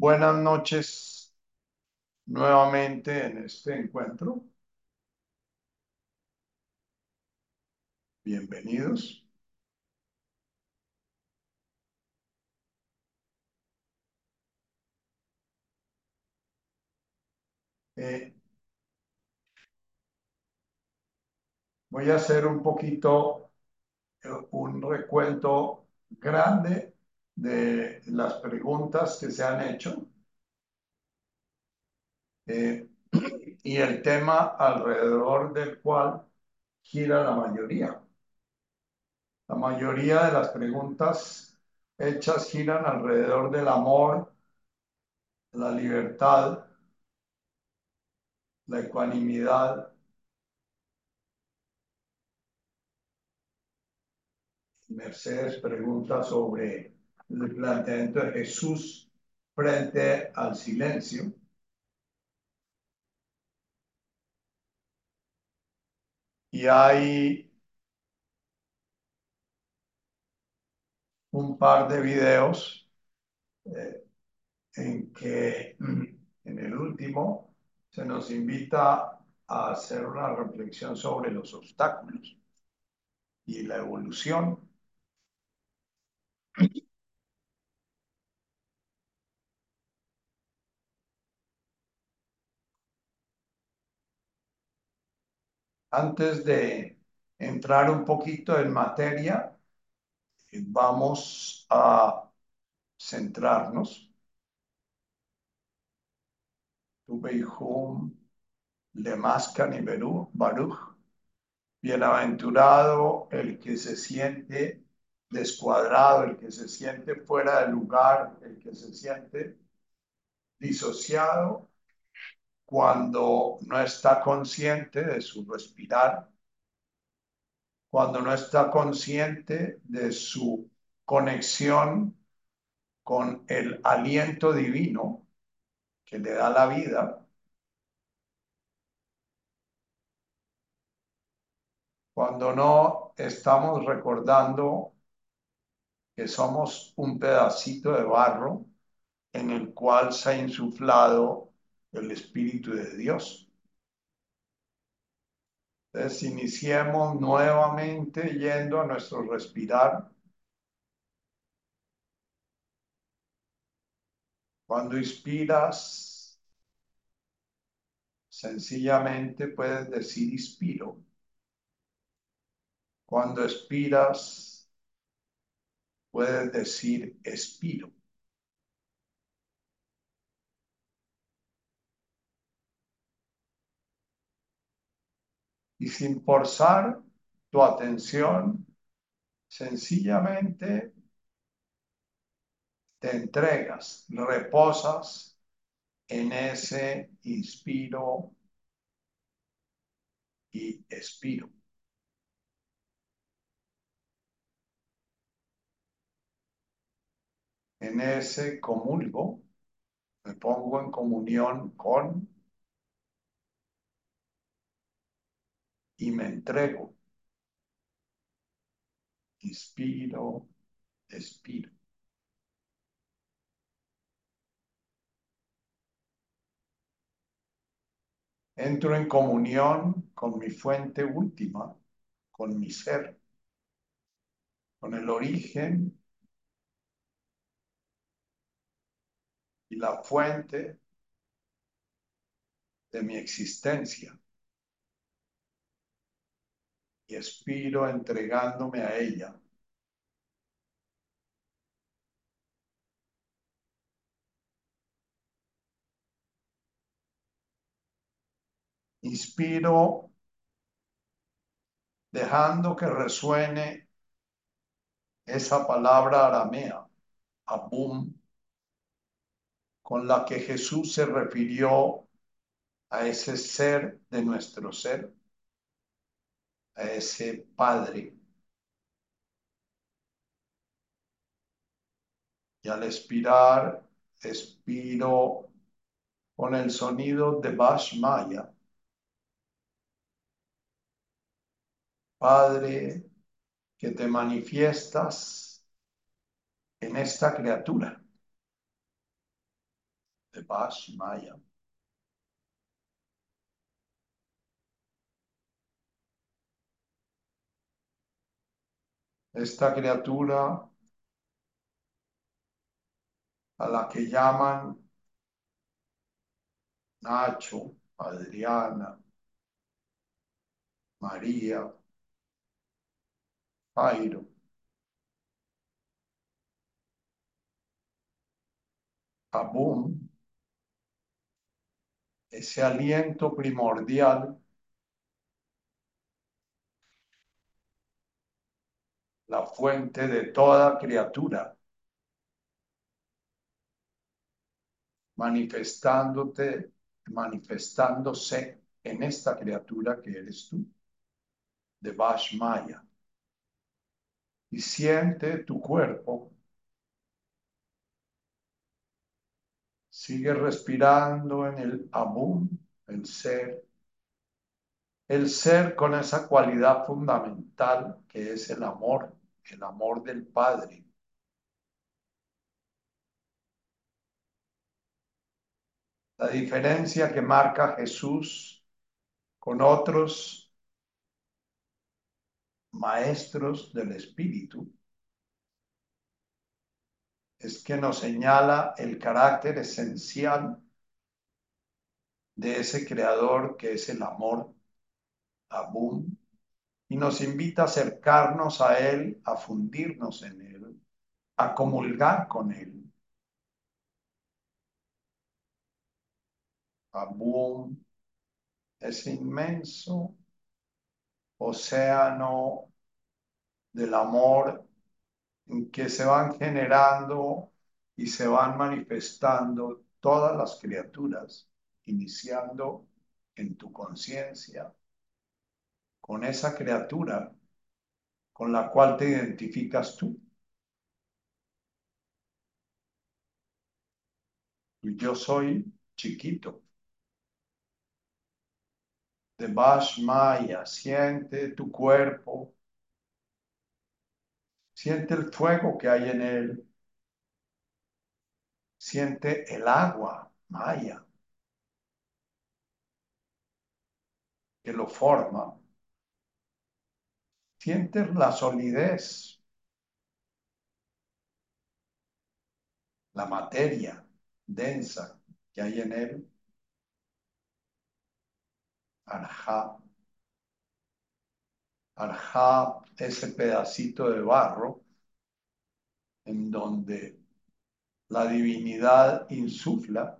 Buenas noches nuevamente en este encuentro. Bienvenidos. Eh, voy a hacer un poquito, eh, un recuento grande de las preguntas que se han hecho eh, y el tema alrededor del cual gira la mayoría. La mayoría de las preguntas hechas giran alrededor del amor, la libertad, la ecuanimidad. Mercedes pregunta sobre el planteamiento de Jesús frente al silencio. Y hay un par de videos eh, en que en el último se nos invita a hacer una reflexión sobre los obstáculos y la evolución. Antes de entrar un poquito en materia, vamos a centrarnos. Tubeihum, Lemascan y Baruch. Bienaventurado el que se siente descuadrado, el que se siente fuera de lugar, el que se siente disociado cuando no está consciente de su respirar, cuando no está consciente de su conexión con el aliento divino que le da la vida, cuando no estamos recordando que somos un pedacito de barro en el cual se ha insuflado el Espíritu de Dios. Entonces, iniciemos nuevamente yendo a nuestro respirar. Cuando inspiras, sencillamente puedes decir inspiro. Cuando expiras, puedes decir expiro. Y sin forzar tu atención, sencillamente te entregas, reposas en ese inspiro y expiro. En ese comulgo me pongo en comunión con y me entrego. Inspiro, expiro. Entro en comunión con mi fuente última, con mi ser, con el origen y la fuente de mi existencia y expiro entregándome a ella. Inspiro dejando que resuene esa palabra aramea, abum, con la que Jesús se refirió a ese ser de nuestro ser ese Padre. Y al expirar, expiro con el sonido de Maya. Padre, que te manifiestas en esta criatura. de Bash Esta criatura a la que llaman Nacho, Adriana, María, Jairo, Abum, ese aliento primordial, la fuente de toda criatura, manifestándote, manifestándose en esta criatura que eres tú, de Maya. Y siente tu cuerpo Sigue respirando en el Amun, el ser. El ser con esa cualidad fundamental que es el amor, el amor del Padre. La diferencia que marca Jesús con otros maestros del Espíritu es que nos señala el carácter esencial de ese creador que es el amor, Abum, y nos invita a acercarnos a él, a fundirnos en él, a comulgar con él. Abum, ese inmenso océano del amor que se van generando y se van manifestando todas las criaturas, iniciando en tu conciencia con esa criatura con la cual te identificas tú. Yo soy chiquito. De Maya, siente tu cuerpo Siente el fuego que hay en él. Siente el agua, Maya, que lo forma. Siente la solidez, la materia densa que hay en él. Arha Arha, ese pedacito de barro en donde la divinidad insufla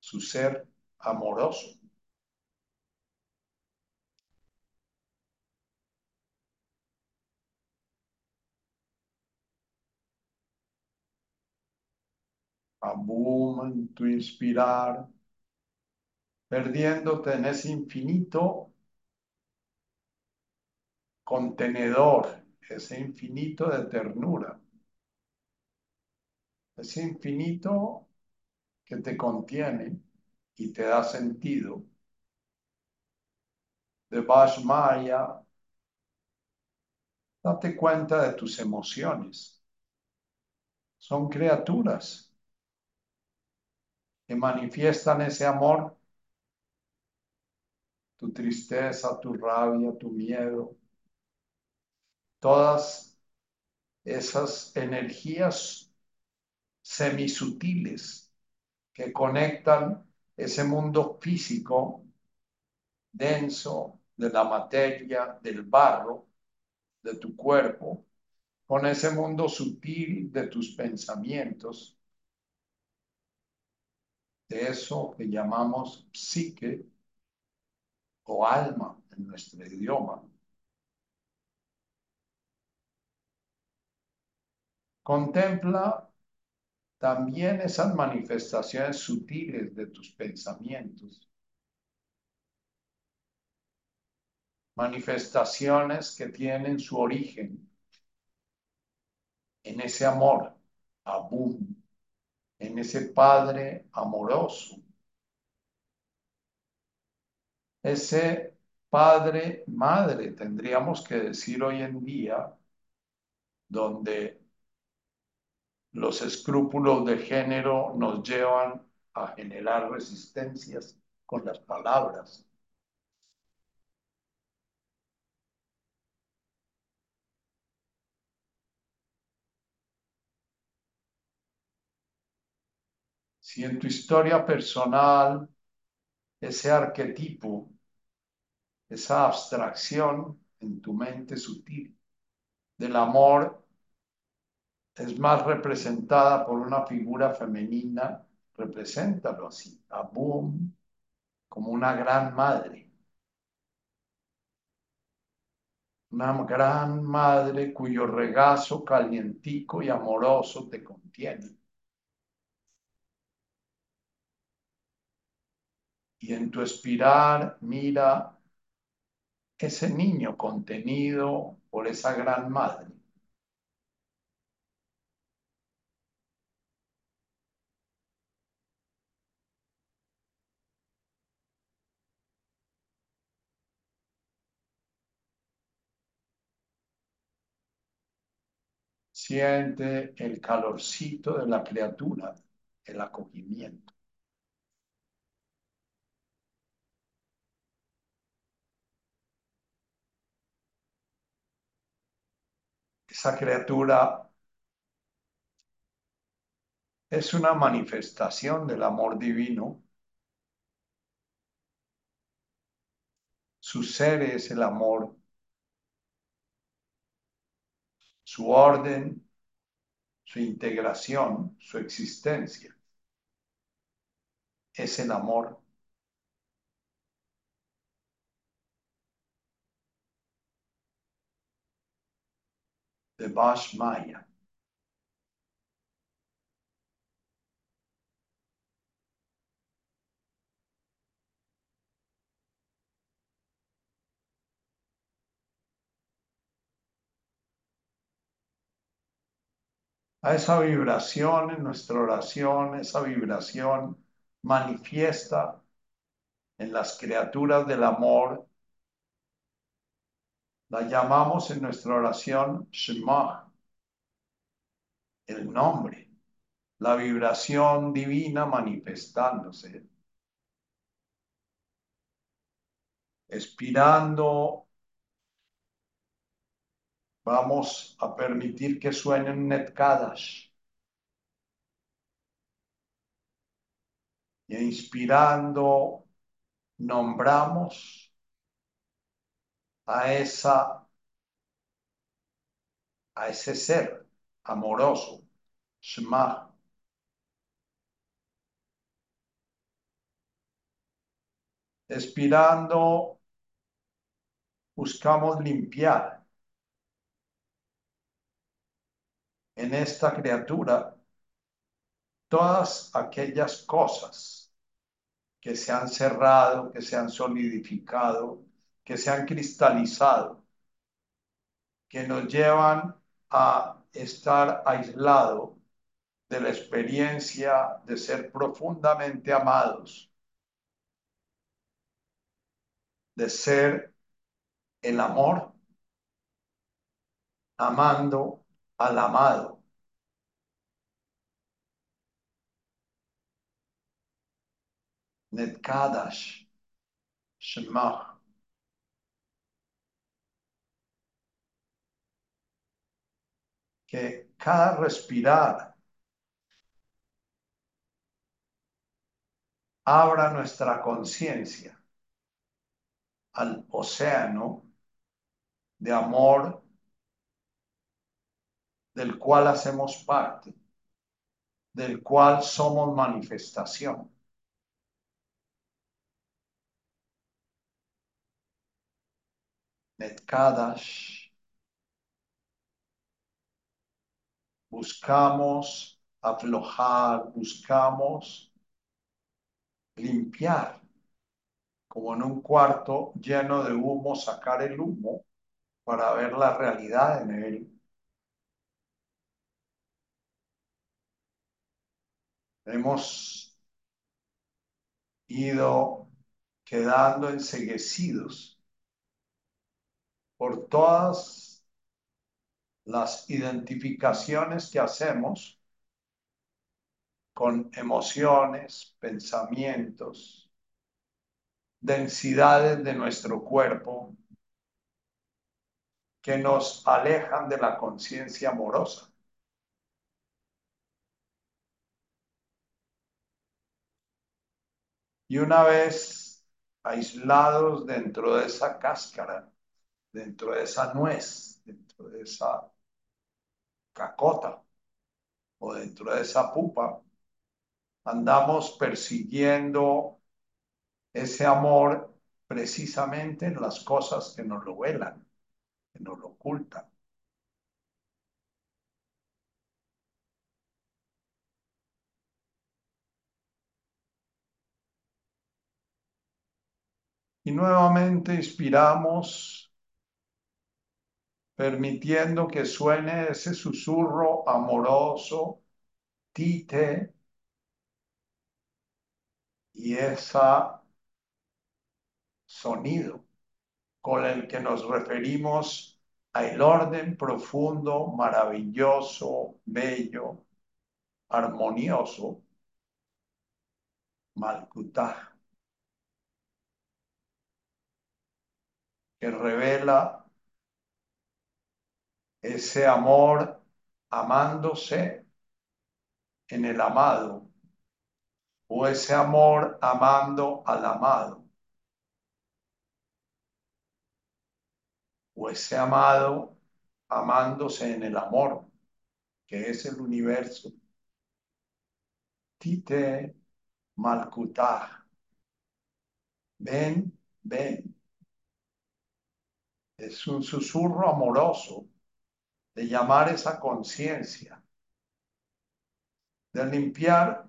su ser amoroso. Abum en tu inspirar, perdiéndote en ese infinito contenedor, ese infinito de ternura, ese infinito que te contiene y te da sentido. De Maya, date cuenta de tus emociones. Son criaturas manifiestan ese amor, tu tristeza, tu rabia, tu miedo, todas esas energías semisutiles que conectan ese mundo físico denso de la materia, del barro, de tu cuerpo, con ese mundo sutil de tus pensamientos, de eso que llamamos psique o alma en nuestro idioma. Contempla también esas manifestaciones sutiles de tus pensamientos. Manifestaciones que tienen su origen en ese amor, abum, en ese Padre amoroso. Ese Padre, Madre, tendríamos que decir hoy en día, donde los escrúpulos de género nos llevan a generar resistencias con las palabras. Si en tu historia personal ese arquetipo, esa abstracción en tu mente sutil del amor es más representada por una figura femenina, represéntalo así, a como una gran madre. Una gran madre cuyo regazo calientico y amoroso te contiene. Y en tu espiral mira ese niño contenido por esa gran madre. Siente el calorcito de la criatura, el acogimiento. Esa criatura es una manifestación del amor divino. Su ser es el amor su orden, su integración, su existencia. Es el amor. De Maya. a esa vibración en nuestra oración, esa vibración manifiesta en las criaturas del amor. La llamamos en nuestra oración Shema, el nombre, la vibración divina manifestándose, expirando Vamos a permitir que suenen netkadas. Y inspirando, nombramos a esa a ese ser amoroso, Shema. Expirando, buscamos limpiar en esta criatura todas aquellas cosas que se han cerrado, que se han solidificado, que se han cristalizado, que nos llevan a estar aislado de la experiencia de ser profundamente amados, de ser el amor, amando al amado. Netkadash, Shema. Que cada respirar abra nuestra conciencia al océano de amor del cual hacemos parte, del cual somos manifestación. Buscamos aflojar, buscamos limpiar, como en un cuarto lleno de humo, sacar el humo para ver la realidad en él. Hemos ido quedando enseguecidos por todas las identificaciones que hacemos con emociones, pensamientos, densidades de nuestro cuerpo que nos alejan de la conciencia amorosa. Y una vez aislados dentro de esa cáscara, dentro de esa nuez, dentro de esa cacota o dentro de esa pupa, andamos persiguiendo ese amor precisamente en las cosas que nos lo velan, que nos lo ocultan. Y nuevamente inspiramos, permitiendo que suene ese susurro amoroso, tite, y ese sonido con el que nos referimos al orden profundo, maravilloso, bello, armonioso, Malkutaj. que revela ese amor amándose en el amado o ese amor amando al amado o ese amado amándose en el amor que es el universo. Tite Malkutaj. Ven, ven es un susurro amoroso de llamar esa conciencia, de limpiar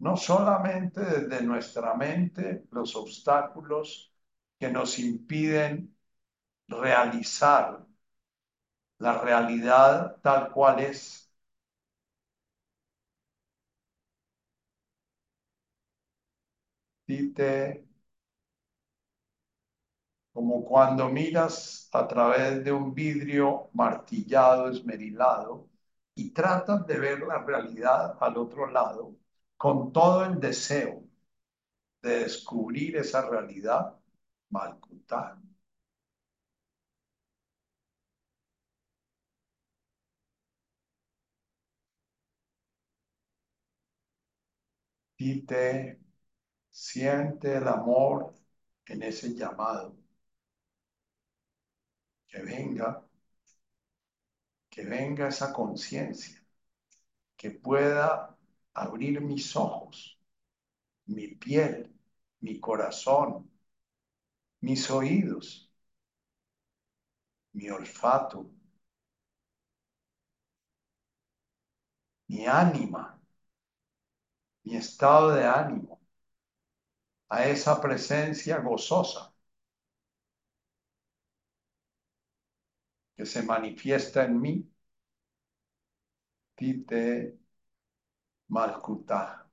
no solamente desde nuestra mente los obstáculos que nos impiden realizar la realidad tal cual es. Dite como cuando miras a través de un vidrio martillado, esmerilado, y tratas de ver la realidad al otro lado con todo el deseo de descubrir esa realidad malcutada. Y te siente el amor en ese llamado que venga, que venga esa conciencia, que pueda abrir mis ojos, mi piel, mi corazón, mis oídos, mi olfato, mi ánima, mi estado de ánimo, a esa presencia gozosa se manifiesta en mí, Tite Malkuta.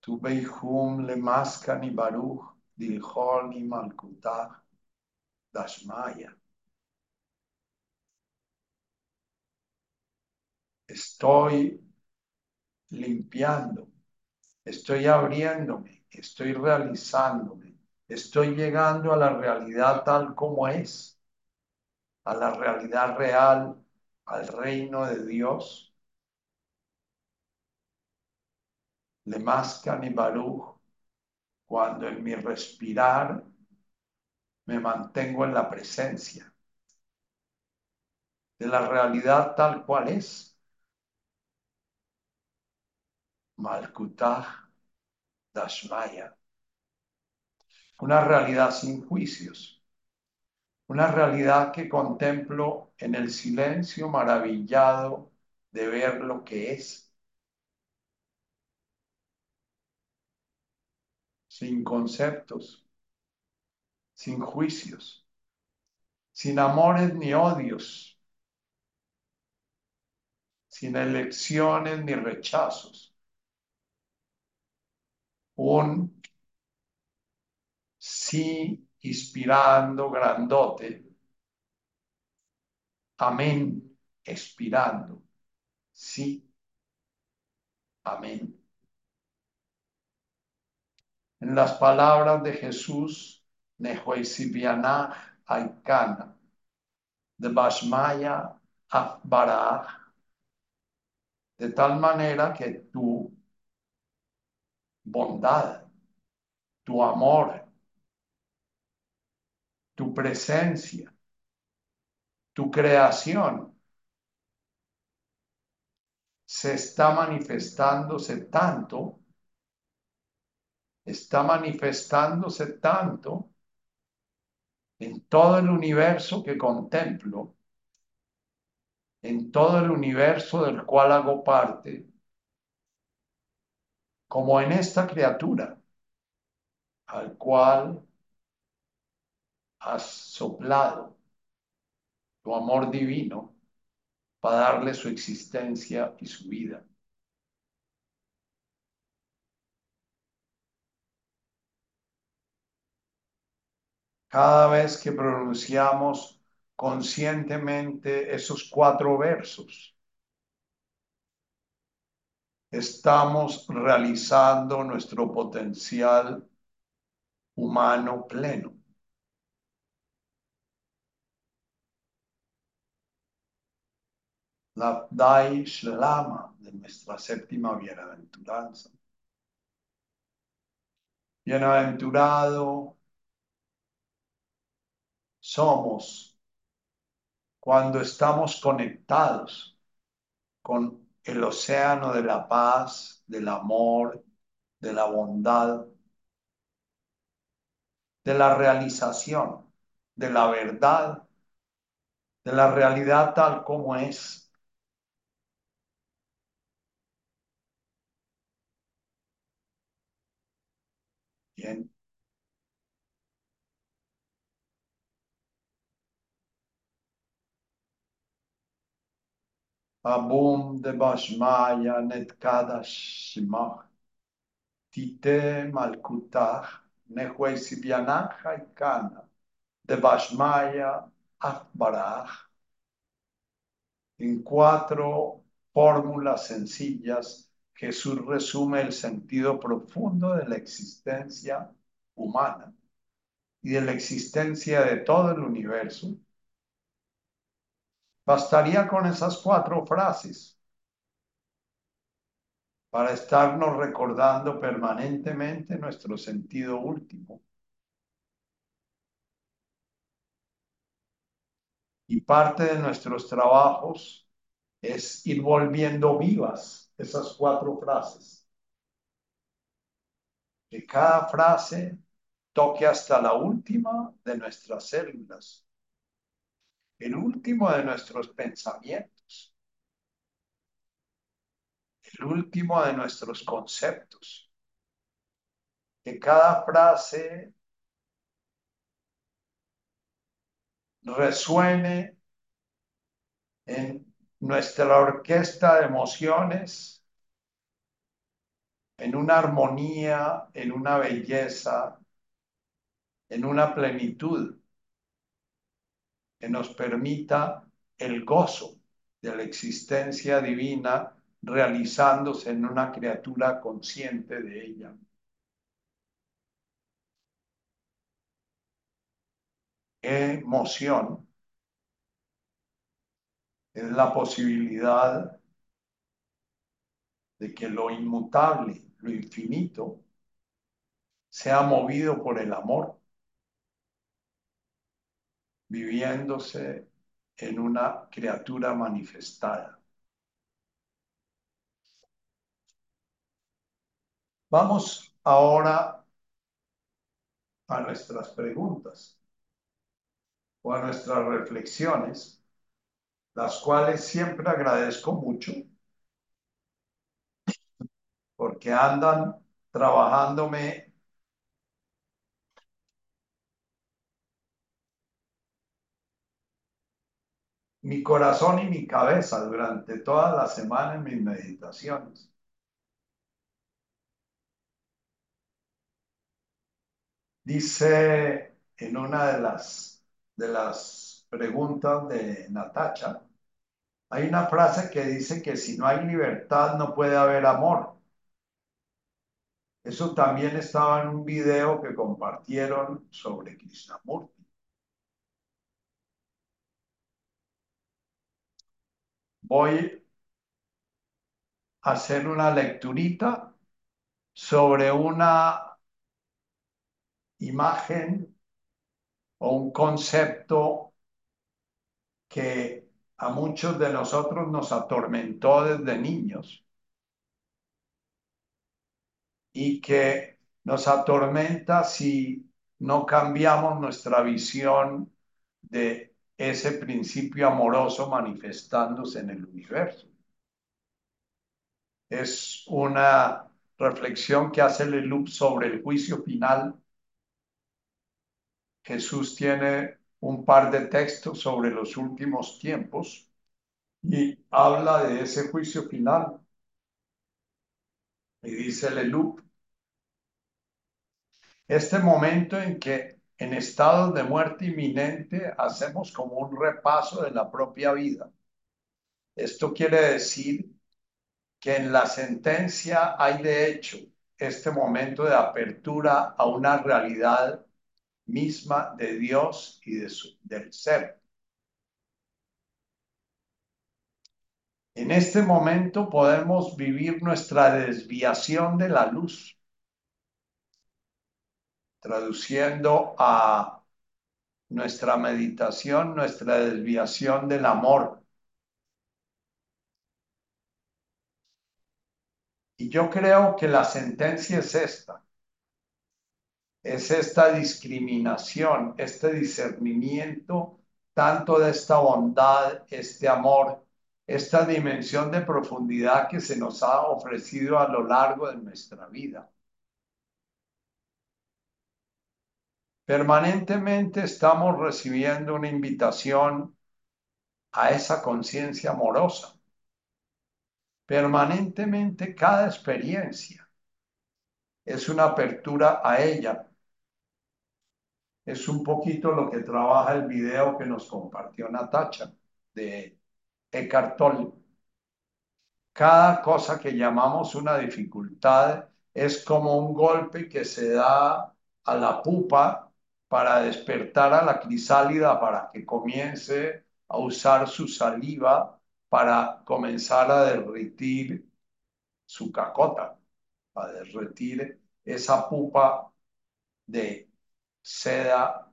Tu Beihum le Maskani Baruch Dilhoni Malkuta Dashmaya. Estoy limpiando, estoy abriéndome, estoy realizándome Estoy llegando a la realidad tal como es, a la realidad real, al reino de Dios. Le mascan y baruch, cuando en mi respirar me mantengo en la presencia de la realidad tal cual es. Malkutah Dashmaya una realidad sin juicios, una realidad que contemplo en el silencio maravillado de ver lo que es, sin conceptos, sin juicios, sin amores ni odios, sin elecciones ni rechazos. Un sí inspirando grandote, amén expirando, Sí. Amén. En las palabras de Jesús, Nehuesibianah Aikana, de Bashmaya Afbarah, de tal manera que tu bondad, tu amor, tu presencia, tu creación se está manifestándose tanto, está manifestándose tanto en todo el universo que contemplo, en todo el universo del cual hago parte, como en esta criatura al cual has soplado tu amor divino para darle su existencia y su vida. Cada vez que pronunciamos conscientemente esos cuatro versos, estamos realizando nuestro potencial humano pleno. La Dai Shlama de nuestra séptima bienaventuranza. Bienaventurado somos cuando estamos conectados con el océano de la paz, del amor, de la bondad, de la realización, de la verdad, de la realidad tal como es. Bien. Abum de Bashmaya Netkada Shimach. Tite Malkutach Nehuesibianach Haikana de Bashmaya Akbarach. En cuatro fórmulas sencillas, Jesús resume el sentido profundo de la existencia humana y de la existencia de todo el universo Bastaría con esas cuatro frases para estarnos recordando permanentemente nuestro sentido último. Y parte de nuestros trabajos es ir volviendo vivas esas cuatro frases. Que cada frase toque hasta la última de nuestras células el último de nuestros pensamientos, el último de nuestros conceptos. Que cada frase resuene en nuestra orquesta de emociones, en una armonía, en una belleza, en una plenitud que nos permita el gozo de la existencia divina realizándose en una criatura consciente de ella. emoción es la posibilidad de que lo inmutable, lo infinito, sea movido por el amor viviéndose en una criatura manifestada. Vamos ahora a nuestras preguntas o a nuestras reflexiones, las cuales siempre agradezco mucho porque andan trabajándome mi corazón y mi cabeza durante toda la semana en mis meditaciones. Dice en una de las, de las preguntas de Natacha, Hay una frase que dice que si no hay libertad no puede haber amor. Eso también estaba en un video que compartieron sobre Krishnamurti. Voy a hacer una lecturita sobre una imagen o un concepto que a muchos de nosotros nos atormentó desde niños y que nos atormenta si no cambiamos nuestra visión de ese principio amoroso manifestándose en el universo. Es una reflexión que hace Leloup sobre el juicio final. Jesús tiene un par de textos sobre los últimos tiempos y habla de ese juicio final. Y dice Leloup, este momento en que en estado de muerte inminente hacemos como un repaso de la propia vida. Esto quiere decir que en la sentencia hay de hecho este momento de apertura a una realidad misma de Dios y de del ser. En este momento podemos vivir nuestra desviación de la luz, traduciendo a nuestra meditación, nuestra desviación del amor. Y yo creo que la sentencia es esta es esta discriminación, este discernimiento tanto de esta bondad, este amor, esta dimensión de profundidad que se nos ha ofrecido a lo largo de nuestra vida. Permanentemente estamos recibiendo una invitación a esa conciencia amorosa. Permanentemente cada experiencia es una apertura a ella es un poquito lo que trabaja el video que nos compartió Natacha de Eckhart Tolle. Cada cosa que llamamos una dificultad es como un golpe que se da a la pupa para despertar a la crisálida para que comience a usar su saliva para comenzar a derretir su cacota, a derretir esa pupa de seda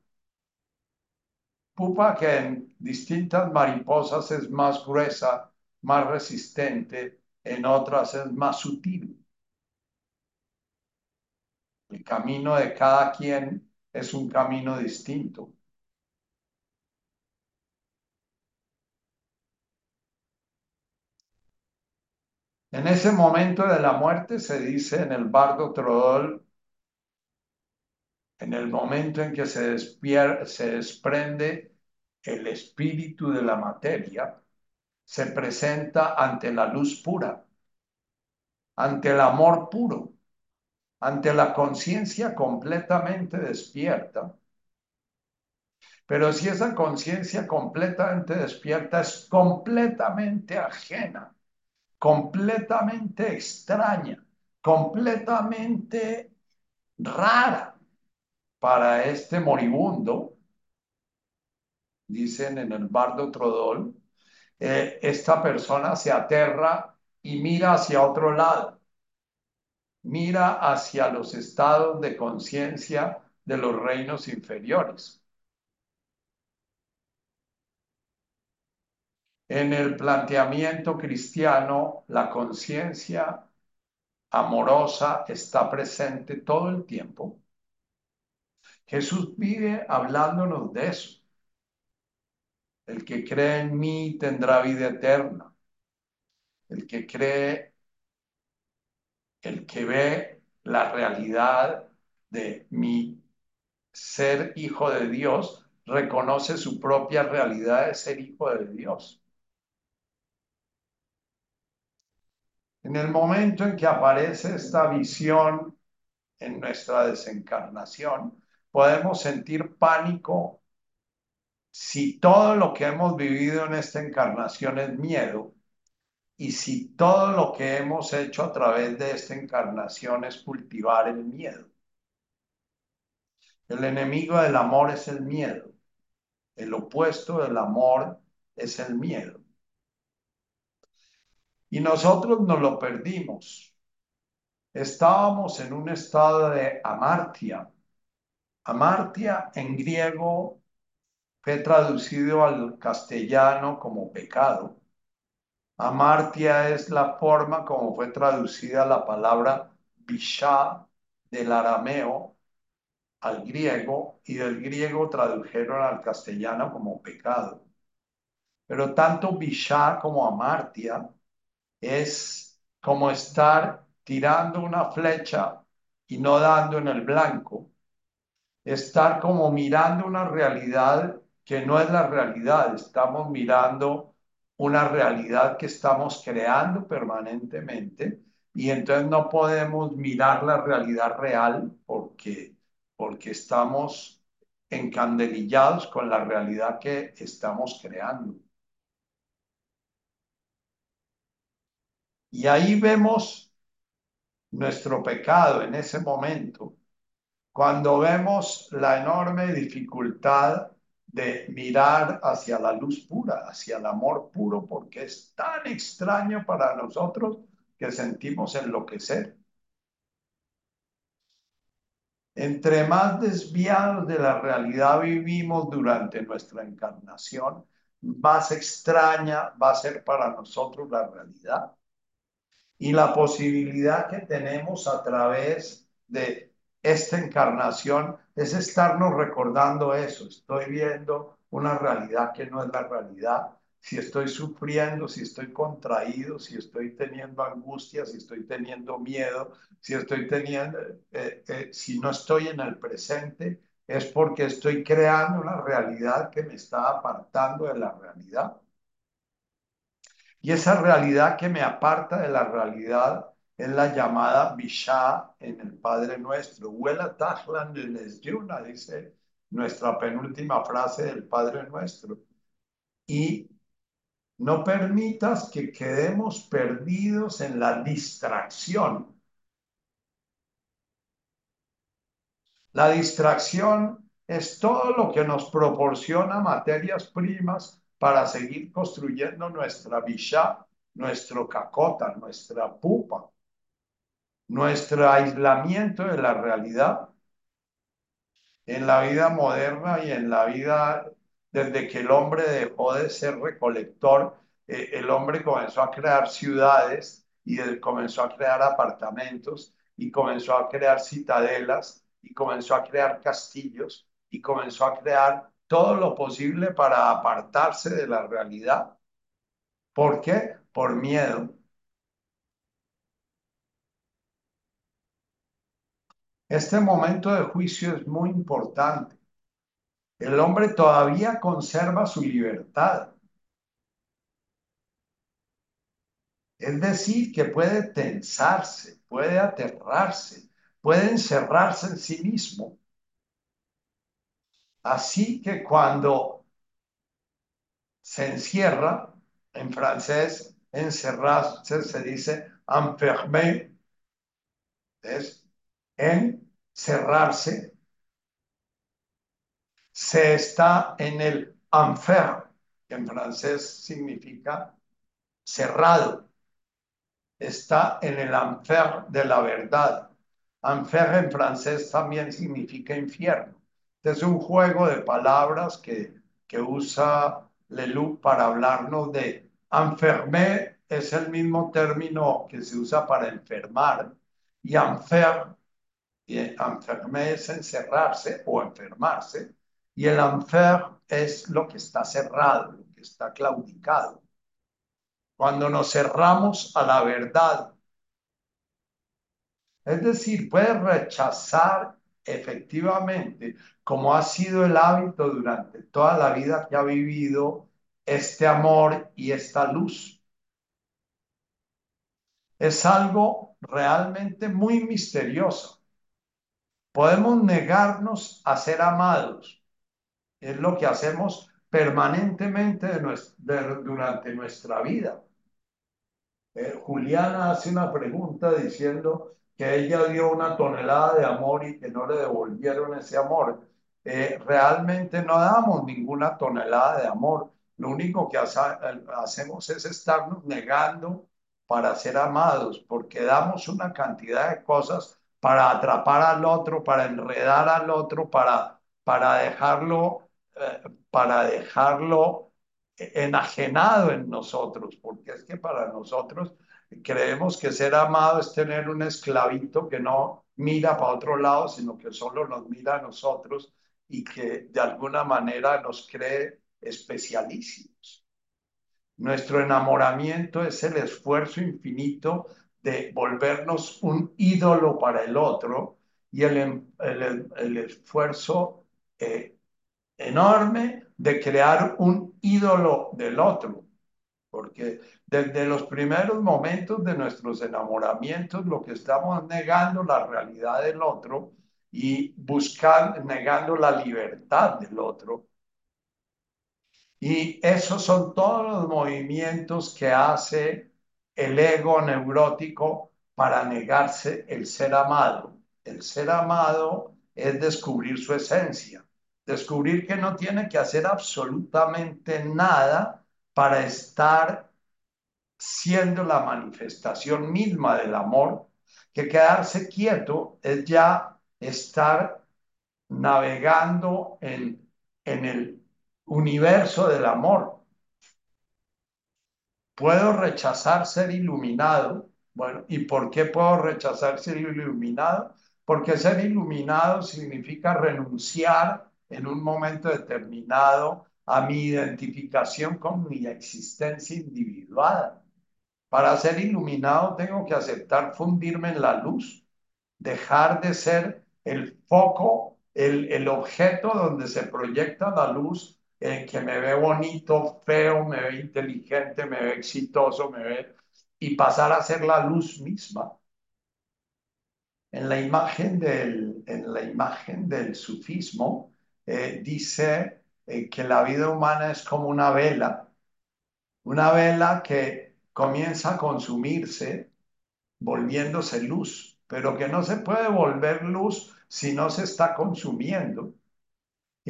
pupa que en distintas mariposas es más gruesa, más resistente, en otras es más sutil. El camino de cada quien es un camino distinto. En ese momento de la muerte se dice en el bardo Trodol en el momento en que se, se desprende el espíritu de la materia, se presenta ante la luz pura, ante el amor puro, ante la conciencia completamente despierta. Pero si esa conciencia completamente despierta es completamente ajena, completamente extraña, completamente rara para este moribundo, dicen en el bardo Trodol, eh, esta persona se aterra y mira hacia otro lado, mira hacia los estados de conciencia de los reinos inferiores. En el planteamiento cristiano, la conciencia amorosa está presente todo el tiempo Jesús vive hablándonos de eso. El que cree en mí tendrá vida eterna. El que cree, el que ve la realidad de mi ser hijo de Dios, reconoce su propia realidad de ser hijo de Dios. En el momento en que aparece esta visión en nuestra desencarnación, podemos sentir pánico si todo lo que hemos vivido en esta encarnación es miedo, y si todo lo que hemos hecho a través de esta encarnación es cultivar el miedo. El enemigo del amor es el miedo. El opuesto del amor es el miedo. Y nosotros nos lo perdimos. Estábamos en un estado de amartia. Amartia en griego fue traducido al castellano como pecado. Amartia es la forma como fue traducida la palabra Bishá del arameo al griego y del griego tradujeron al castellano como pecado. Pero tanto Bishá como Amartia es como estar tirando una flecha y no dando en el blanco. Estar como mirando una realidad que no es la realidad. Estamos mirando una realidad que estamos creando permanentemente y entonces no podemos mirar la realidad real porque, porque estamos encandelillados con la realidad que estamos creando. Y ahí vemos nuestro pecado en ese momento, cuando vemos la enorme dificultad de mirar hacia la luz pura, hacia el amor puro, porque es tan extraño para nosotros que sentimos enloquecer. Entre más desviados de la realidad vivimos durante nuestra encarnación, más extraña va a ser para nosotros la realidad. Y la posibilidad que tenemos a través de esta encarnación es estarnos recordando eso. Estoy viendo una realidad que no es la realidad. Si estoy sufriendo, si estoy contraído, si estoy teniendo angustia, si estoy teniendo miedo, si estoy teniendo, eh, eh, si no estoy en el presente, es porque estoy creando una realidad que me está apartando de la realidad. Y esa realidad que me aparta de la realidad es la llamada Bishá en el Padre Nuestro. Huela Tajlan les Yuna, dice nuestra penúltima frase del Padre Nuestro. Y no permitas que quedemos perdidos en la distracción. La distracción es todo lo que nos proporciona materias primas para seguir construyendo nuestra Bishá, nuestro cacota, nuestra pupa nuestro aislamiento de la realidad en la vida moderna y en la vida desde que el hombre dejó de ser recolector, eh, el hombre comenzó a crear ciudades y comenzó a crear apartamentos y comenzó a crear citadelas y comenzó a crear castillos y comenzó a crear todo lo posible para apartarse de la realidad. ¿Por qué? Por miedo. Este momento de juicio es muy importante. El hombre todavía conserva su libertad. Es decir, que puede tensarse, puede aterrarse, puede encerrarse en sí mismo. Así que cuando se encierra, en francés, encerrarse se dice enfermer, es en cerrarse, se está en el enfer, que en francés significa cerrado. Está en el enfer de la verdad. Enfer en francés también significa infierno. es un juego de palabras que, que usa Leloup para hablarnos de enfermer, es el mismo término que se usa para enfermar, y enfer y enfermé es encerrarse o enfermarse, y el enfer es lo que está cerrado, lo que está claudicado. Cuando nos cerramos a la verdad, es decir, puede rechazar efectivamente, como ha sido el hábito durante toda la vida que ha vivido, este amor y esta luz. Es algo realmente muy misterioso. Podemos negarnos a ser amados. Es lo que hacemos permanentemente durante nuestra vida. Eh, Juliana hace una pregunta diciendo que ella dio una tonelada de amor y que no le devolvieron ese amor. Eh, realmente no damos ninguna tonelada de amor. Lo único que hacemos es estarnos negando para ser amados, porque damos una cantidad de cosas para atrapar al otro, para enredar al otro, para, para dejarlo, eh, para dejarlo enajenado en nosotros, porque es que para nosotros creemos que ser amado es tener un esclavito que no mira para otro lado, sino que solo nos mira a nosotros y que de alguna manera nos cree especialísimos. Nuestro enamoramiento es el esfuerzo infinito de volvernos un ídolo para el otro y el, el, esfuerzo eh, enorme de crear un ídolo del otro. Porque desde los primeros momentos de nuestros enamoramientos lo que estamos negando la realidad del otro y buscando, negando la libertad del otro. Y esos son todos los movimientos que hace el ego neurótico para negarse el ser amado. El ser amado es descubrir su esencia, descubrir que no tiene que hacer absolutamente nada para estar siendo la manifestación misma del amor, que quedarse quieto es ya estar navegando en, en el universo del amor. Puedo rechazar ser iluminado. Bueno, ¿y por qué puedo rechazar ser iluminado? Porque ser iluminado significa renunciar en un momento determinado a mi identificación con mi existencia individual. Para ser iluminado tengo que aceptar fundirme en la luz, dejar de ser el foco, el, el objeto donde se proyecta la luz, en que me ve bonito, feo, me ve inteligente, me ve exitoso, me ve... y pasar a ser la luz misma. En la imagen del, en la imagen del sufismo eh, dice eh, que la vida humana es como una vela, una vela que comienza a consumirse volviéndose luz, pero que no se puede volver luz si no se está consumiendo.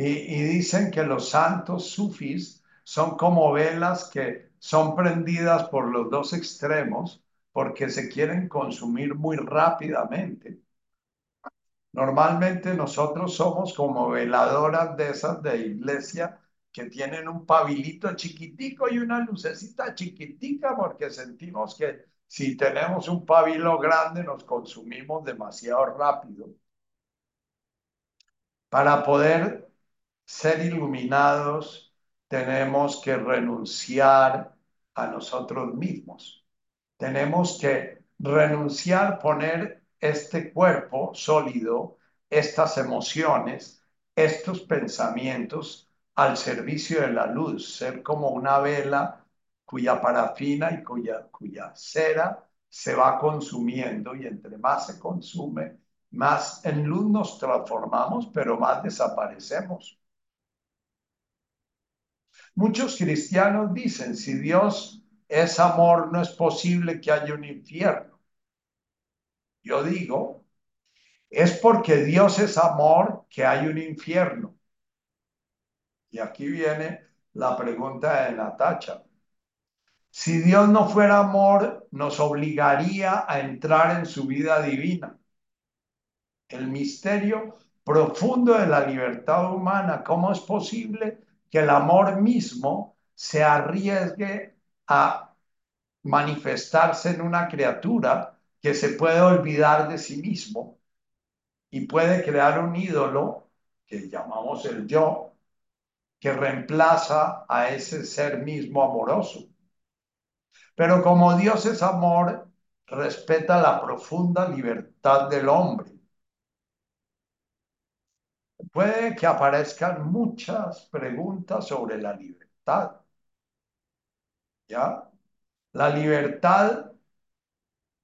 Y, y dicen que los santos sufis son como velas que son prendidas por los dos extremos porque se quieren consumir muy rápidamente. Normalmente nosotros somos como veladoras de esas de iglesia que tienen un pabilito chiquitico y una lucecita chiquitica porque sentimos que si tenemos un pabilo grande nos consumimos demasiado rápido. Para poder ser iluminados tenemos que renunciar a nosotros mismos. Tenemos que renunciar, poner este cuerpo sólido, estas emociones, estos pensamientos al servicio de la luz, ser como una vela cuya parafina y cuya, cuya cera se va consumiendo y entre más se consume, más en luz nos transformamos, pero más desaparecemos. Muchos cristianos dicen, si Dios es amor, no es posible que haya un infierno. Yo digo, es porque Dios es amor que hay un infierno. Y aquí viene la pregunta de Natacha. Si Dios no fuera amor, nos obligaría a entrar en su vida divina. El misterio profundo de la libertad humana, ¿cómo es posible que el amor mismo se arriesgue a manifestarse en una criatura que se puede olvidar de sí mismo y puede crear un ídolo que llamamos el yo, que reemplaza a ese ser mismo amoroso. Pero como Dios es amor, respeta la profunda libertad del hombre. Puede que aparezcan muchas preguntas sobre la libertad. ¿Ya? La libertad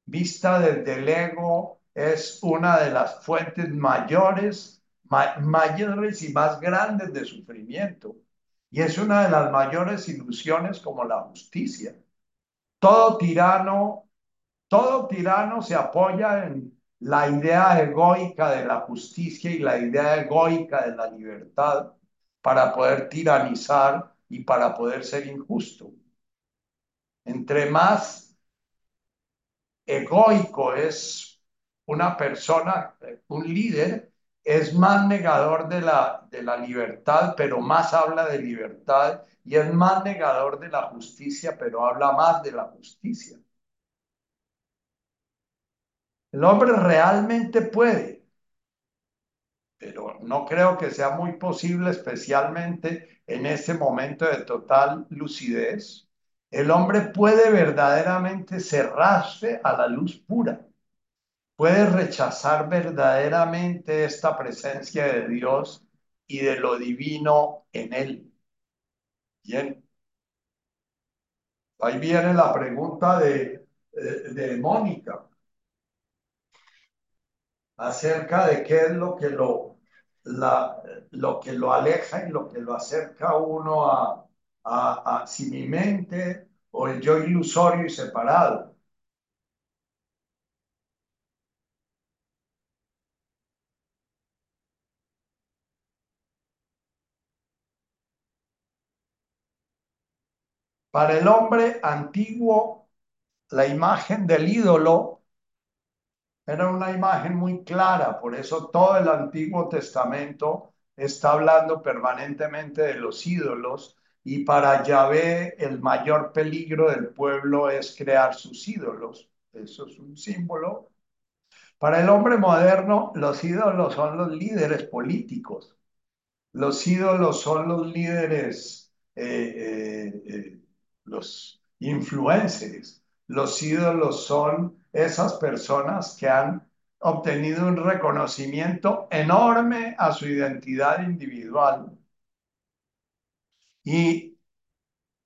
vista desde el ego es una de las fuentes mayores, mayores y más grandes de sufrimiento. Y es una de las mayores ilusiones como la justicia. Todo tirano, todo tirano se apoya en la idea egoica de la justicia y la idea egoica de la libertad para poder tiranizar y para poder ser injusto. Entre más egoico es una persona, un líder, es más negador de la, de la libertad, pero más habla de libertad, y es más negador de la justicia, pero habla más de la justicia. El hombre realmente puede, pero no creo que sea muy posible, especialmente en este momento de total lucidez. El hombre puede verdaderamente cerrarse a la luz pura, puede rechazar verdaderamente esta presencia de Dios y de lo divino en él. Bien. Ahí viene la pregunta de, de, de Mónica acerca de qué es lo que lo, la, lo que lo aleja y lo que lo acerca uno a, a, a si mi mente o el yo ilusorio y separado. Para el hombre antiguo, la imagen del ídolo era una imagen muy clara, por eso todo el Antiguo Testamento está hablando permanentemente de los ídolos y para Yahvé el mayor peligro del pueblo es crear sus ídolos. Eso es un símbolo. Para el hombre moderno, los ídolos son los líderes políticos. Los ídolos son los líderes, eh, eh, eh, los influencers. Los ídolos son esas personas que han obtenido un reconocimiento enorme a su identidad individual. Y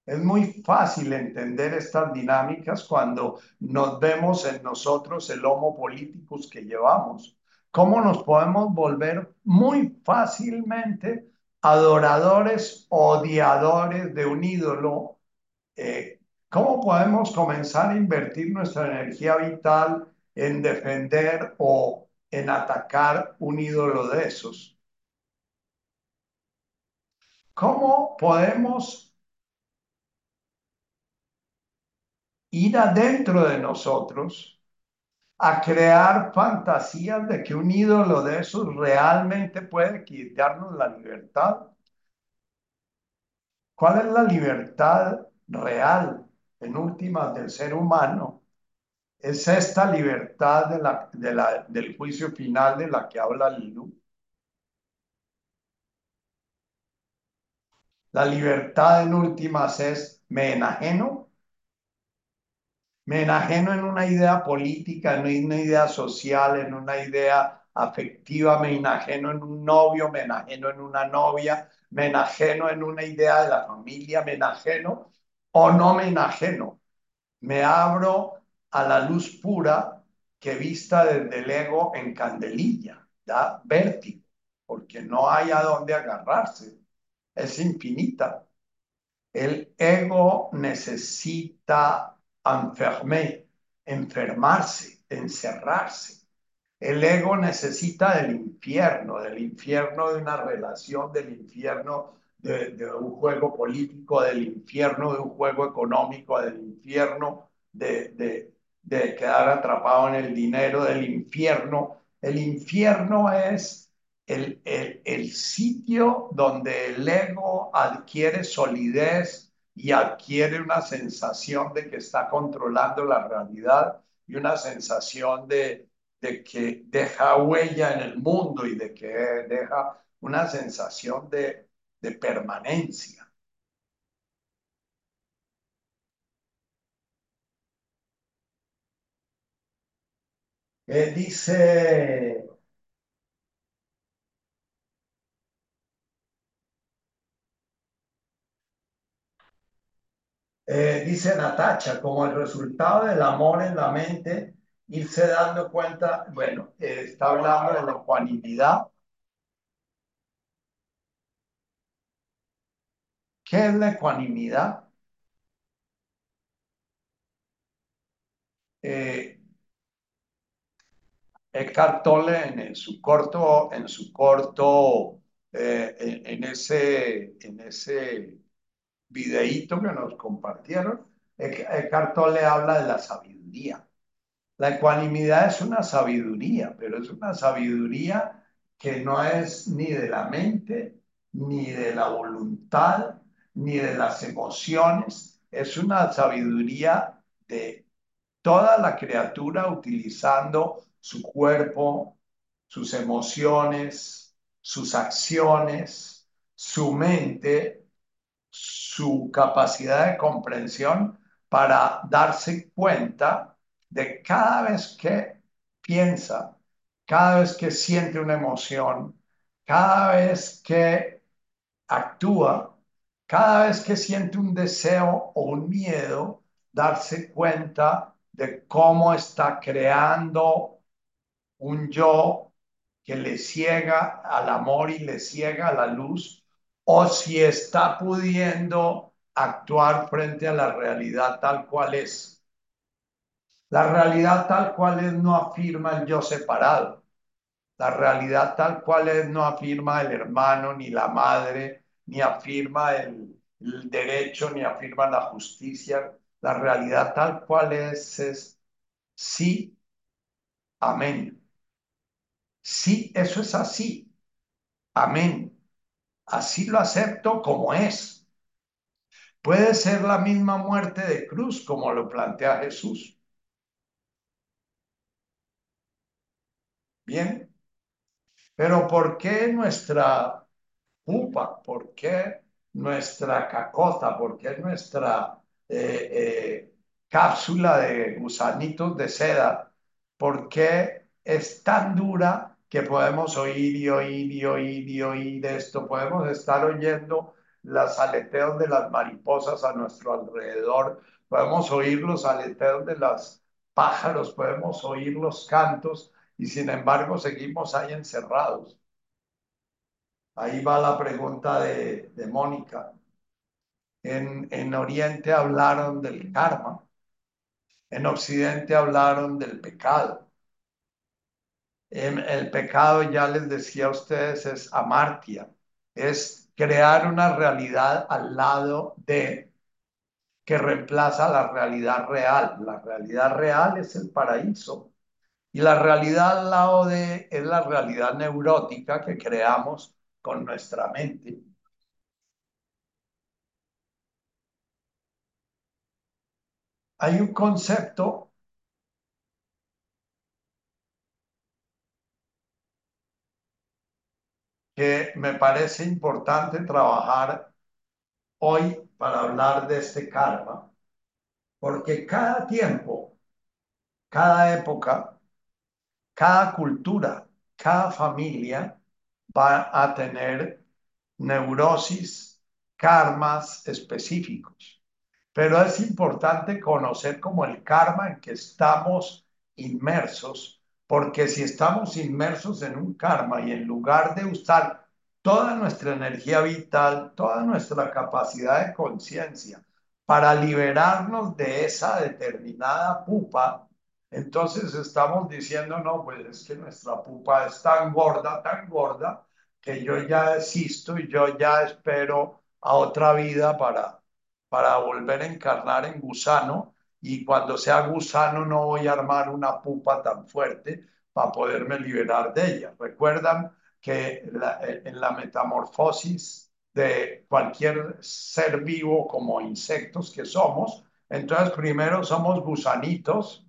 es muy fácil entender estas dinámicas cuando nos vemos en nosotros el homo políticos que llevamos. ¿Cómo nos podemos volver muy fácilmente adoradores, odiadores de un ídolo eh, ¿Cómo podemos comenzar a invertir nuestra energía vital en defender o en atacar un ídolo de esos? ¿Cómo podemos ir adentro de nosotros a crear fantasías de que un ídolo de esos realmente puede quitarnos la libertad? ¿Cuál es la libertad real en últimas del ser humano, es esta libertad de la, de la, del juicio final de la que habla Lilú. La libertad en últimas es me enajeno, me enajeno en una idea política, en una idea social, en una idea afectiva, me enajeno en un novio, me enajeno en una novia, me enajeno en una idea de la familia, me enajeno o no me enajeno, me abro a la luz pura que vista desde el ego en candelilla, da vértigo, porque no hay a dónde agarrarse, es infinita. El ego necesita enfermar, enfermarse, encerrarse. El ego necesita del infierno, del infierno de una relación, del infierno de, un juego político, del infierno, de un juego económico, del infierno, de, de quedar atrapado en el dinero, del infierno. El infierno es el, el, el, sitio donde el ego adquiere solidez y adquiere una sensación de que está controlando la realidad y una sensación de, de que deja huella en el mundo y de que deja una sensación de, de permanencia. Dice, eh, dice Natacha, como el resultado del amor en la mente, irse dando cuenta, bueno, eh, está hablando de la ecuanimidad ¿Qué es la ecuanimidad? Eh, Eckhart Tolle en, su corto, en su corto, eh, en, ese, en ese videíto que nos compartieron, Eckhart Tolle habla de la sabiduría. La ecuanimidad es una sabiduría, pero es una sabiduría que no es ni de la mente, ni de la voluntad, ni de las emociones. Es una sabiduría de toda la criatura utilizando su cuerpo, sus emociones, sus acciones, su mente, su capacidad de comprensión para darse cuenta de cada vez que piensa, cada vez que siente una emoción, cada vez que actúa, cada vez que siente un deseo o un miedo, darse cuenta de cómo está creando un yo que le ciega al amor y le ciega a la luz, o si está pudiendo actuar frente a la realidad tal cual es. La realidad tal cual es no afirma el yo separado. La realidad tal cual es no afirma el hermano ni la madre, ni afirma el, derecho, ni afirma la justicia. La realidad tal cual es es sí, amén. Sí, eso es así. Amén. Así lo acepto como es. Puede ser la misma muerte de cruz como lo plantea Jesús. Bien. Pero ¿por qué nuestra ¿Por qué nuestra cacota? ¿Por qué nuestra eh, eh, cápsula de gusanitos de seda? ¿Por qué es tan dura que podemos oír y oír y oír y oír esto? Podemos estar oyendo los aleteos de las mariposas a nuestro alrededor, podemos oír los aleteos de los pájaros, podemos oír los cantos y sin embargo seguimos ahí encerrados. Ahí va la pregunta de, Mónica. En, en Oriente hablaron del karma, en Occidente hablaron del pecado. En el pecado, ya les decía a ustedes, es amartia, es crear una realidad al lado de que reemplaza la realidad real. La realidad real es el paraíso y la realidad al lado de es la realidad neurótica que creamos con nuestra mente. Hay un concepto que me parece importante trabajar hoy para hablar de este karma, porque cada tiempo, cada época, cada cultura, cada familia va a tener neurosis, karmas específicos. Pero es importante conocer como el karma en que estamos inmersos, porque si estamos inmersos en un karma y en lugar de usar toda nuestra energía vital, toda nuestra capacidad de conciencia para liberarnos de esa determinada pupa, entonces estamos diciendo, no, pues es que nuestra pupa es tan gorda, tan gorda, que yo ya existo y yo ya espero a otra vida para, para volver a encarnar en gusano y cuando sea gusano no voy a armar una pupa tan fuerte para poderme liberar de ella. Recuerdan que en la metamorfosis de cualquier ser vivo como insectos que somos, entonces primero somos gusanitos,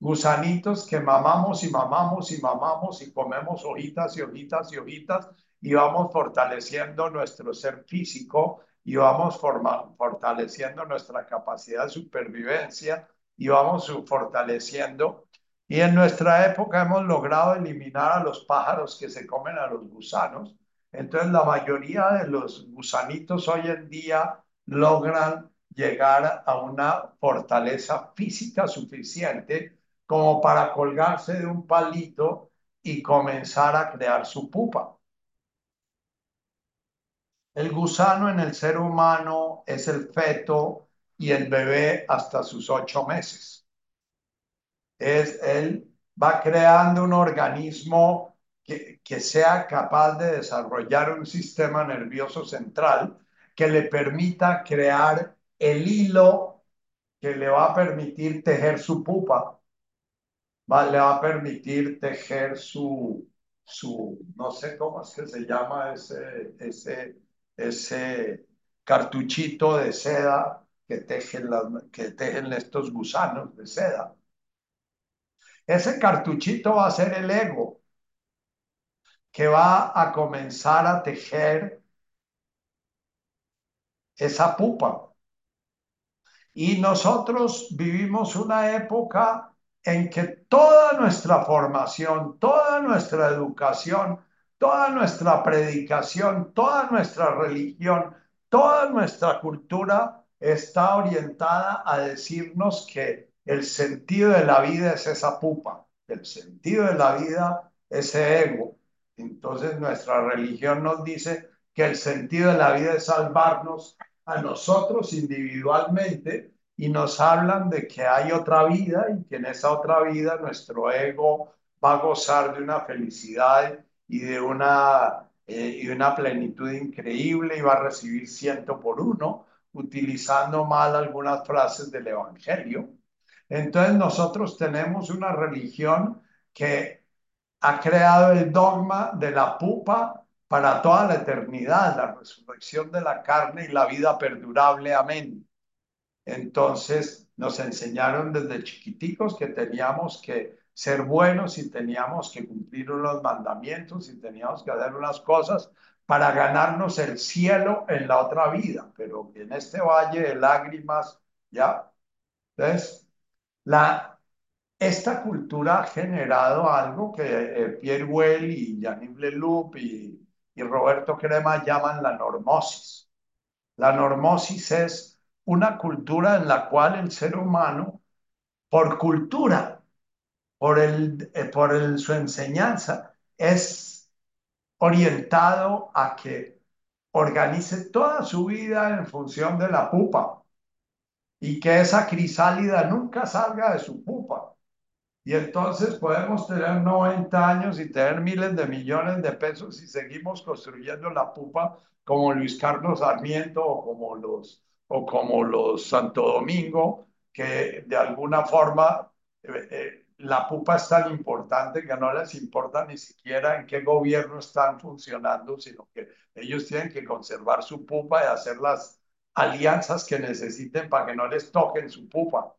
gusanitos que mamamos y mamamos y mamamos y comemos hojitas y hojitas y hojitas y vamos fortaleciendo nuestro ser físico y vamos fortaleciendo nuestra capacidad de supervivencia y vamos fortaleciendo. Y en nuestra época hemos logrado eliminar a los pájaros que se comen a los gusanos. Entonces la mayoría de los gusanitos hoy en día logran llegar a una fortaleza física suficiente como para colgarse de un palito y comenzar a crear su pupa. El gusano en el ser humano es el feto y el bebé hasta sus ocho meses. Es él va creando un organismo que, que sea capaz de desarrollar un sistema nervioso central que le permita crear el hilo que le va a permitir tejer su pupa, va, le va a permitir tejer su, su, no sé cómo es que se llama ese, ese, ese cartuchito de seda que tejen, las, que tejen estos gusanos de seda. Ese cartuchito va a ser el ego, que va a comenzar a tejer esa pupa. Y nosotros vivimos una época en que toda nuestra formación, toda nuestra educación, toda nuestra predicación, toda nuestra religión, toda nuestra cultura está orientada a decirnos que el sentido de la vida es esa pupa, el sentido de la vida ese ego. Entonces nuestra religión nos dice que el sentido de la vida es salvarnos a nosotros individualmente y nos hablan de que hay otra vida y que en esa otra vida nuestro ego va a gozar de una felicidad y de una, eh, y una plenitud increíble y va a recibir ciento por uno, utilizando mal algunas frases del Evangelio. Entonces nosotros tenemos una religión que ha creado el dogma de la pupa para toda la eternidad, la resurrección de la carne y la vida perdurable. Amén. Entonces nos enseñaron desde chiquiticos que teníamos que ser buenos y teníamos que cumplir unos mandamientos y teníamos que hacer unas cosas para ganarnos el cielo en la otra vida, pero en este valle de lágrimas, ¿ya? Entonces, la, esta cultura ha generado algo que eh, Pierre Well y Janine Leloup y, y Roberto Crema llaman la normosis. La normosis es una cultura en la cual el ser humano, por cultura, por, el, eh, por el, su enseñanza, es orientado a que organice toda su vida en función de la pupa y que esa crisálida nunca salga de su pupa. Y entonces podemos tener 90 años y tener miles de millones de pesos y seguimos construyendo la pupa como Luis Carlos Sarmiento o como los, o como los Santo Domingo, que de alguna forma eh, eh, la pupa es tan importante que no les importa ni siquiera en qué gobierno están funcionando, sino que ellos tienen que conservar su pupa y hacer las alianzas que necesiten para que no les toquen su pupa.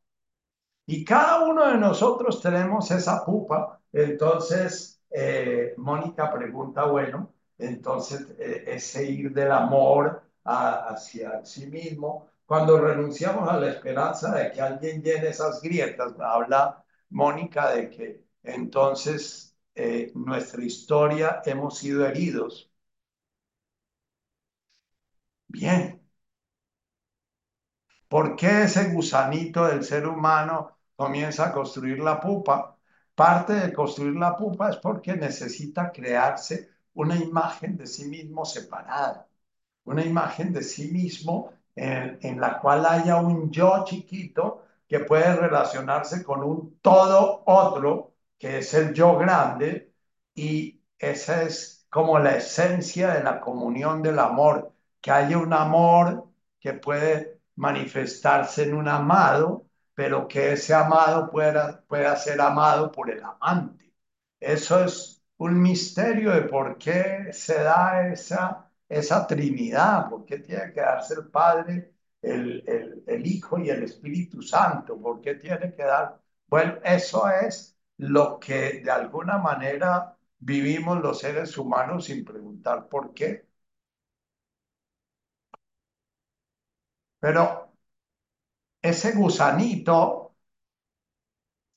Y cada uno de nosotros tenemos esa pupa. Entonces, eh, Mónica pregunta, bueno, entonces eh, ese ir del amor hacia sí mismo, cuando renunciamos a la esperanza de que alguien llene esas grietas, habla Mónica de que entonces eh, nuestra historia hemos sido heridos. Bien. ¿Por qué ese gusanito del ser humano comienza a construir la pupa? Parte de construir la pupa es porque necesita crearse una imagen de sí mismo separada, una imagen de sí mismo en, la cual haya un yo chiquito que puede relacionarse con un todo otro, que es el yo grande, y esa es como la esencia de la comunión del amor, que haya un amor que puede manifestarse en un amado, pero que ese amado pueda, pueda ser amado por el amante. Eso es un misterio de por qué se da esa, esa Trinidad, por qué tiene que darse el Padre, el, el, Hijo y el Espíritu Santo, por qué tiene que dar. Bueno, eso es lo que de alguna manera vivimos los seres humanos sin preguntar por qué. Pero ese gusanito,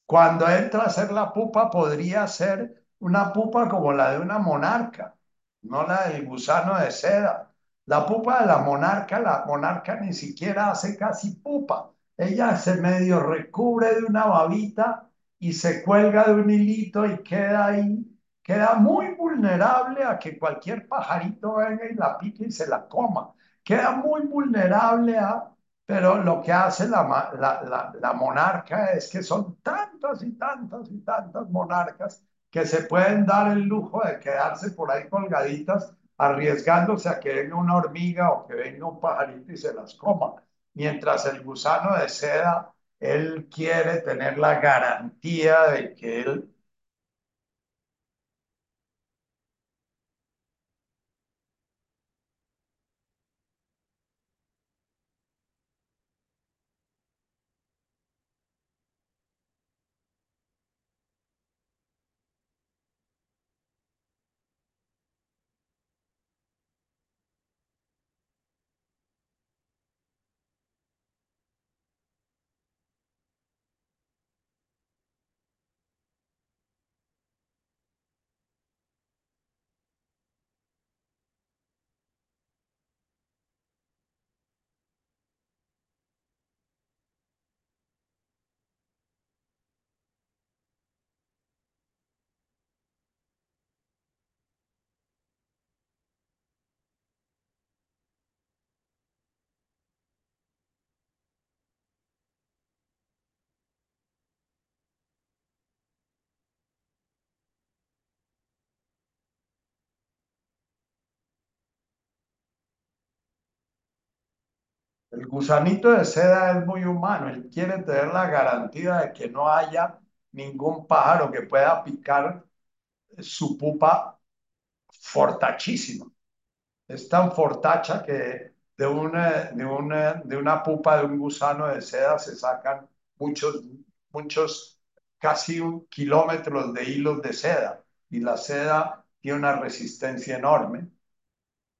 cuando entra a ser la pupa, podría ser una pupa como la de una monarca, no la del gusano de seda. La pupa de la monarca, la monarca ni siquiera hace casi pupa. Ella se medio recubre de una babita y se cuelga de un hilito y queda ahí queda muy vulnerable a que cualquier pajarito venga y la pique y se la coma. Queda muy vulnerable a... Pero lo que hace la, la, la, la monarca es que son tantas y tantas y tantas monarcas que se pueden dar el lujo de quedarse por ahí colgaditas arriesgándose a que venga una hormiga o que venga un pajarito y se las coma, mientras el gusano de seda, él quiere tener la garantía de que él El gusanito de seda es muy humano, él quiere tener la garantía de que no haya ningún pájaro que pueda picar su pupa fortachísima. Es tan fortacha que de una, de una, de una pupa de un gusano de seda se sacan muchos, muchos, casi kilómetros de hilos de seda y la seda tiene una resistencia enorme.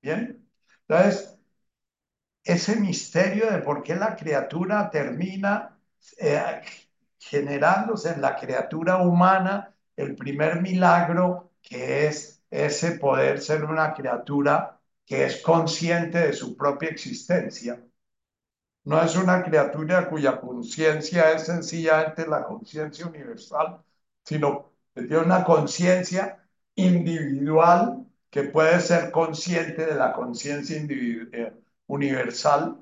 Bien, entonces ese misterio de por qué la criatura termina eh, generándose en la criatura humana el primer milagro que es ese poder ser una criatura que es consciente de su propia existencia. No es una criatura cuya conciencia es sencillamente la conciencia universal, sino que tiene una conciencia individual que puede ser consciente de la conciencia individual universal,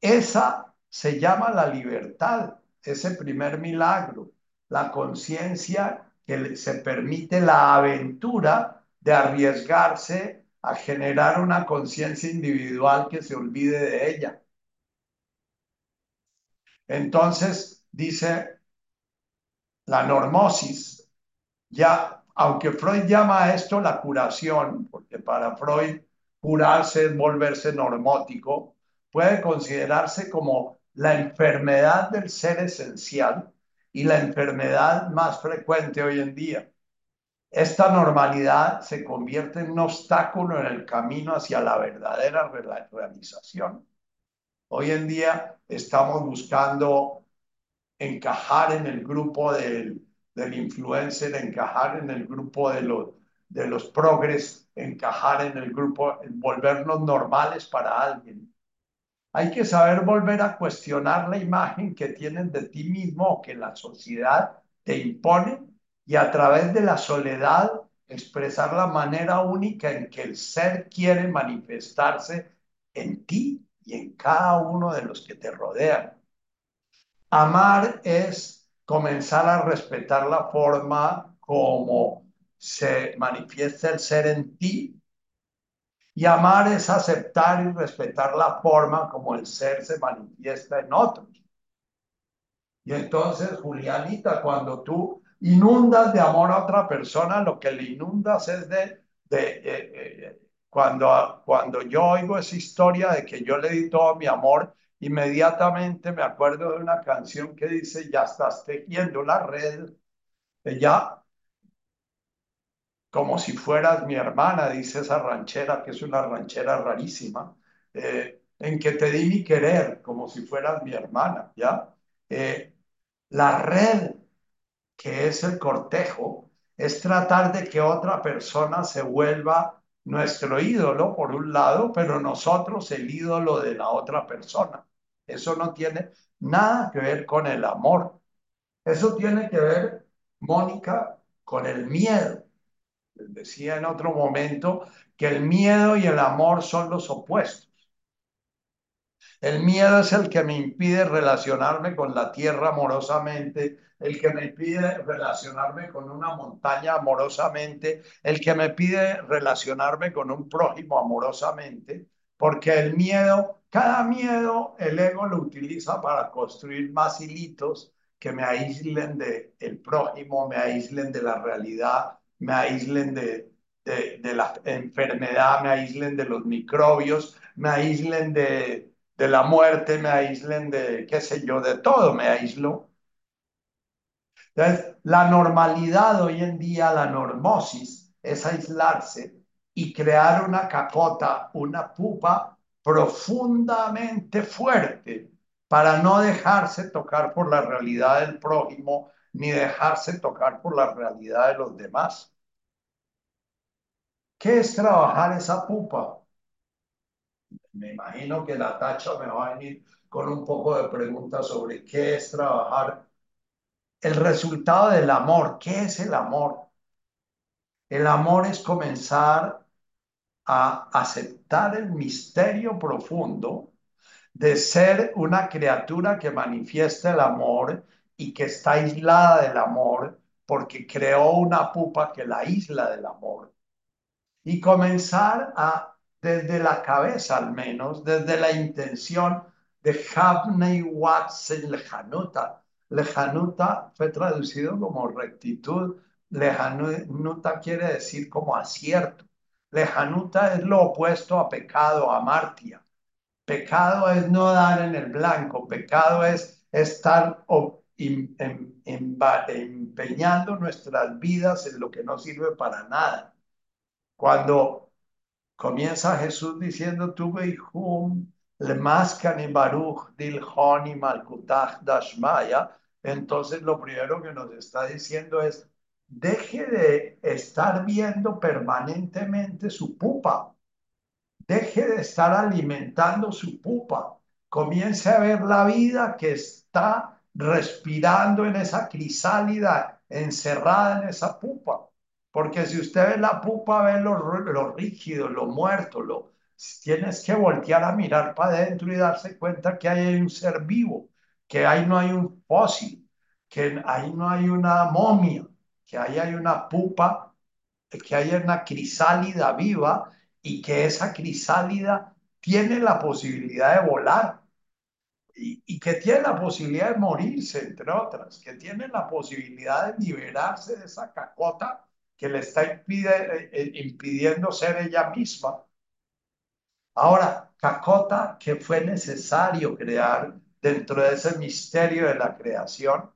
esa se llama la libertad, ese primer milagro, la conciencia que se permite la aventura de arriesgarse a generar una conciencia individual que se olvide de ella. Entonces, dice la normosis, ya, aunque Freud llama a esto la curación, porque para Freud curarse volverse normótico, puede considerarse como la enfermedad del ser esencial y la enfermedad más frecuente hoy en día. Esta normalidad se convierte en un obstáculo en el camino hacia la verdadera realización. Hoy en día estamos buscando encajar en el grupo del, del influencer, encajar en el grupo de los, de los progres, encajar en el grupo, volvernos normales para alguien. Hay que saber volver a cuestionar la imagen que tienes de ti mismo o que la sociedad te impone y a través de la soledad expresar la manera única en que el ser quiere manifestarse en ti y en cada uno de los que te rodean. Amar es comenzar a respetar la forma como se manifiesta el ser en ti. Y amar es aceptar y respetar la forma como el ser se manifiesta en otros. Y entonces, Julianita, cuando tú inundas de amor a otra persona, lo que le inundas es de, de eh, eh, cuando, cuando yo oigo esa historia de que yo le di todo mi amor, inmediatamente me acuerdo de una canción que dice, ya estás tejiendo la red, ya como si fueras mi hermana, dice esa ranchera, que es una ranchera rarísima, eh, en que te di mi querer, como si fueras mi hermana, ¿ya? Eh, la red, que es el cortejo, es tratar de que otra persona se vuelva nuestro ídolo, por un lado, pero nosotros el ídolo de la otra persona. Eso no tiene nada que ver con el amor. Eso tiene que ver, Mónica, con el miedo decía en otro momento que el miedo y el amor son los opuestos. El miedo es el que me impide relacionarme con la tierra amorosamente, el que me impide relacionarme con una montaña amorosamente, el que me pide relacionarme con un prójimo amorosamente, porque el miedo, cada miedo, el ego lo utiliza para construir más hilitos que me aíslen del el prójimo, me aíslen de la realidad, me aíslen de, de, la enfermedad, me aíslen de los microbios, me aíslen de, de la muerte, me aíslen de, qué sé yo, de todo me aíslo. Entonces, la normalidad hoy en día, la normosis, es aislarse y crear una capota, una pupa profundamente fuerte para no dejarse tocar por la realidad del prójimo ni dejarse tocar por la realidad de los demás. ¿Qué es trabajar esa pupa? Me imagino que la tacha me va a venir con un poco de preguntas sobre qué es trabajar el resultado del amor. ¿Qué es el amor? El amor es comenzar a aceptar el misterio profundo de ser una criatura que manifiesta el amor y que está aislada del amor porque creó una pupa que la isla del amor. Y comenzar a, desde la cabeza al menos, desde la intención de Havnei Watson Lejanuta. Lejanuta fue traducido como rectitud. Lejanuta quiere decir como acierto. Lejanuta es lo opuesto a pecado, a martia. Pecado es no dar en el blanco, pecado es estar empeñando nuestras vidas en lo que no sirve para nada. Cuando comienza Jesús diciendo, tuve hijum, le maskani baruch dilhoni malkutach dashmaya, entonces lo primero que nos está diciendo es, deje de estar viendo permanentemente su pupa Deje de estar alimentando su pupa. Comience a ver la vida que está respirando en esa crisálida, encerrada en esa pupa. Porque si usted ve la pupa, ve lo, lo rígido, lo muerto, lo, tienes que voltear a mirar para adentro y darse cuenta que hay un ser vivo, que ahí no hay un fósil, que ahí no hay una momia, que ahí hay una pupa, que hay una crisálida viva y que esa crisálida tiene la posibilidad de volar y, que tiene la posibilidad de morirse, entre otras, que tiene la posibilidad de liberarse de esa cacota que le está eh, eh, impidiendo ser ella misma. Ahora, cacota que fue necesario crear dentro de ese misterio de la creación.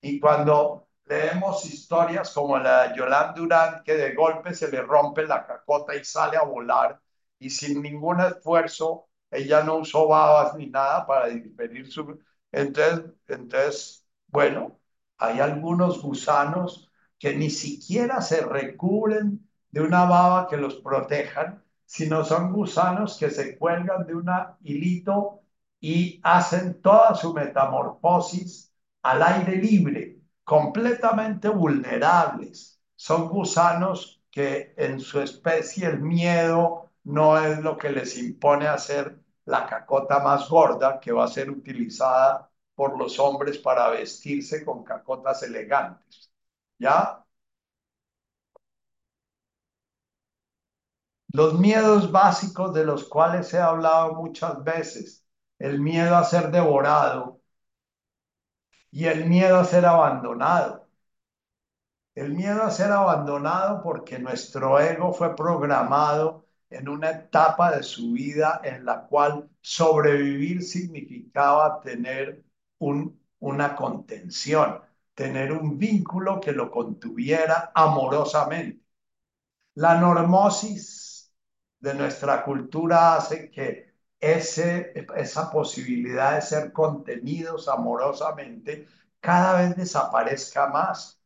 Y cuando Leemos historias como la de Yolanda Durán, que de golpe se le rompe la cacota y sale a volar, y sin ningún esfuerzo, ella no usó babas ni nada para diferir su... Entonces, entonces, bueno, hay algunos gusanos que ni siquiera se recubren de una baba que los protejan, sino son gusanos que se cuelgan de un hilito y hacen toda su metamorfosis al aire libre completamente vulnerables. Son gusanos que en su especie el miedo no es lo que les impone hacer la cacota más gorda que va a ser utilizada por los hombres para vestirse con cacotas elegantes. ¿Ya? Los miedos básicos de los cuales he hablado muchas veces, el miedo a ser devorado, y el miedo a ser abandonado. El miedo a ser abandonado porque nuestro ego fue programado en una etapa de su vida en la cual sobrevivir significaba tener un, una contención, tener un vínculo que lo contuviera amorosamente. La normosis de nuestra cultura hace que ese, esa posibilidad de ser contenidos amorosamente cada vez desaparezca más,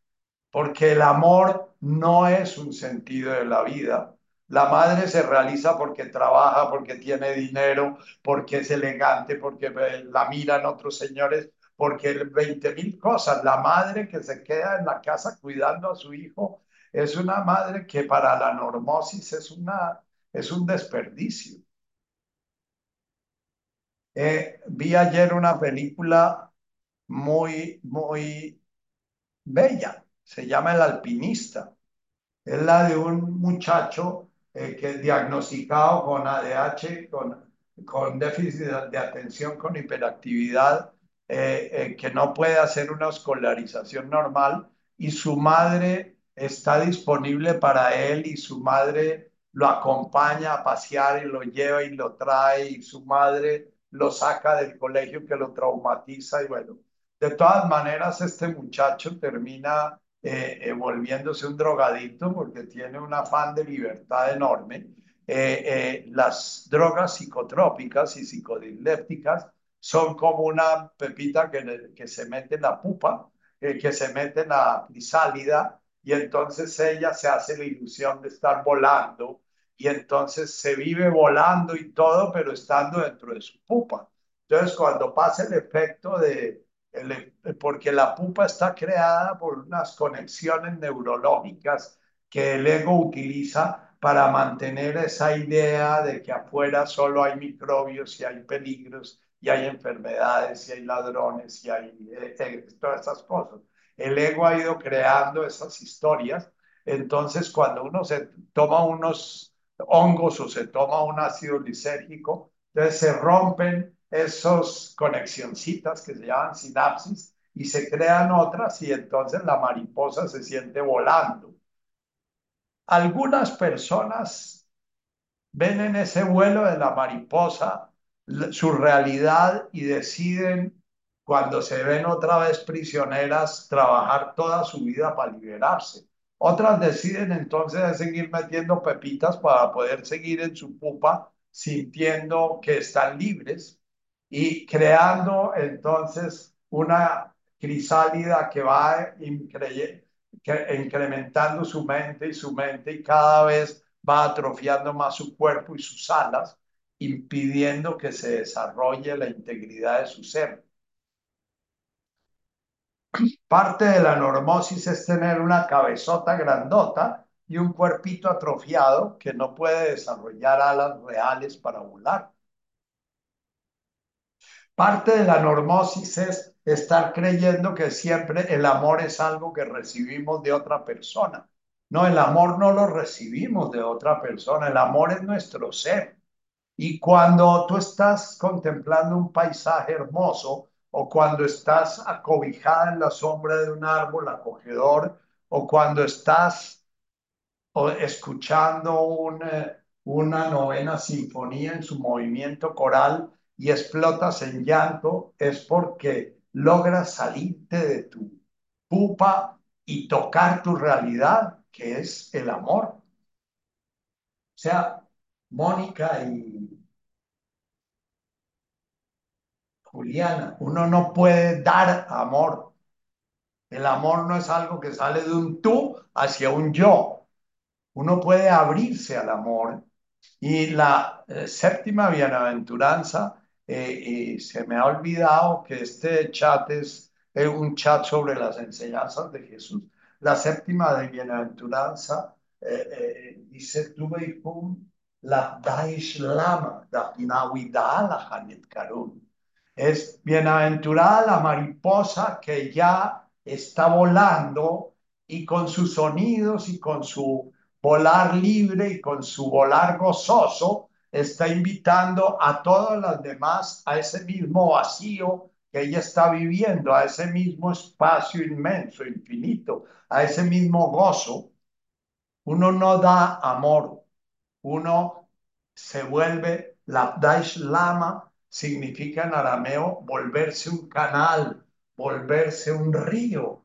porque el amor no es un sentido de la vida. La madre se realiza porque trabaja, porque tiene dinero, porque es elegante, porque la miran otros señores, porque 20 mil cosas. La madre que se queda en la casa cuidando a su hijo es una madre que para la normosis es, una, es un desperdicio. Eh, vi ayer una película muy, muy bella, se llama El alpinista. Es la de un muchacho eh, que diagnosticado con ADH, con, con déficit de atención, con hiperactividad, eh, eh, que no puede hacer una escolarización normal y su madre está disponible para él y su madre lo acompaña a pasear y lo lleva y lo trae y su madre lo saca del colegio que lo traumatiza y bueno, de todas maneras este muchacho termina eh, volviéndose un drogadicto porque tiene un afán de libertad enorme. las drogas psicotrópicas y psicodilépticas son como una pepita que, que se mete en la pupa, eh, que se mete en la crisálida, y entonces ella se hace la ilusión de estar volando, y entonces se vive volando y todo, pero estando dentro de su pupa. Entonces, cuando pasa el efecto de, porque la pupa está creada por unas conexiones neurológicas que el ego utiliza para mantener esa idea de que afuera solo hay microbios y hay peligros y hay enfermedades, y hay ladrones, y hay eh, eh, todas esas cosas. El ego ha ido creando esas historias. Entonces, cuando uno se toma unos hongos o se toma un ácido lisérgico, entonces se rompen esas conexioncitas que se llaman sinapsis y se crean otras y entonces la mariposa se siente volando. Algunas personas ven en ese vuelo de la mariposa su realidad y deciden, cuando se ven otra vez prisioneras, trabajar toda su vida para liberarse. Otras deciden entonces seguir metiendo pepitas para poder seguir en su pupa sintiendo que están libres y creando entonces una crisálida que va incrementando su mente y su mente y cada vez va atrofiando más su cuerpo y sus alas impidiendo que se desarrolle la integridad de su ser. Parte de la normosis es tener una cabezota grandota y un cuerpito atrofiado que no puede desarrollar alas reales para volar. Parte de la normosis es estar creyendo que siempre el amor es algo que recibimos de otra persona. No, el amor no lo recibimos de otra persona, el amor es nuestro ser. Y cuando tú estás contemplando un paisaje hermoso o cuando estás acobijada en la sombra de un árbol acogedor o cuando estás escuchando eh, una novena sinfonía en su movimiento coral y explotas en llanto, es porque logras salirte de tu pupa y tocar tu realidad, que es el amor. O sea, Mónica y Juliana, uno no puede dar amor. El amor no es algo que sale de un tú hacia un yo. Uno puede abrirse al amor. Y la eh, séptima bienaventuranza, eh, se me ha olvidado que este chat es un chat sobre las enseñanzas de Jesús. La séptima de bienaventuranza eh, dice, tuve la Daish Lama, la la Hanet Karun. Es bienaventurada la mariposa que ya está volando y con sus sonidos y con su volar libre y con su volar gozoso está invitando a todas las demás a ese mismo vacío que ella está viviendo, a ese mismo espacio inmenso, infinito, a ese mismo gozo. Uno no da amor, uno se vuelve la Daish Lama significa en arameo volverse un canal, volverse un río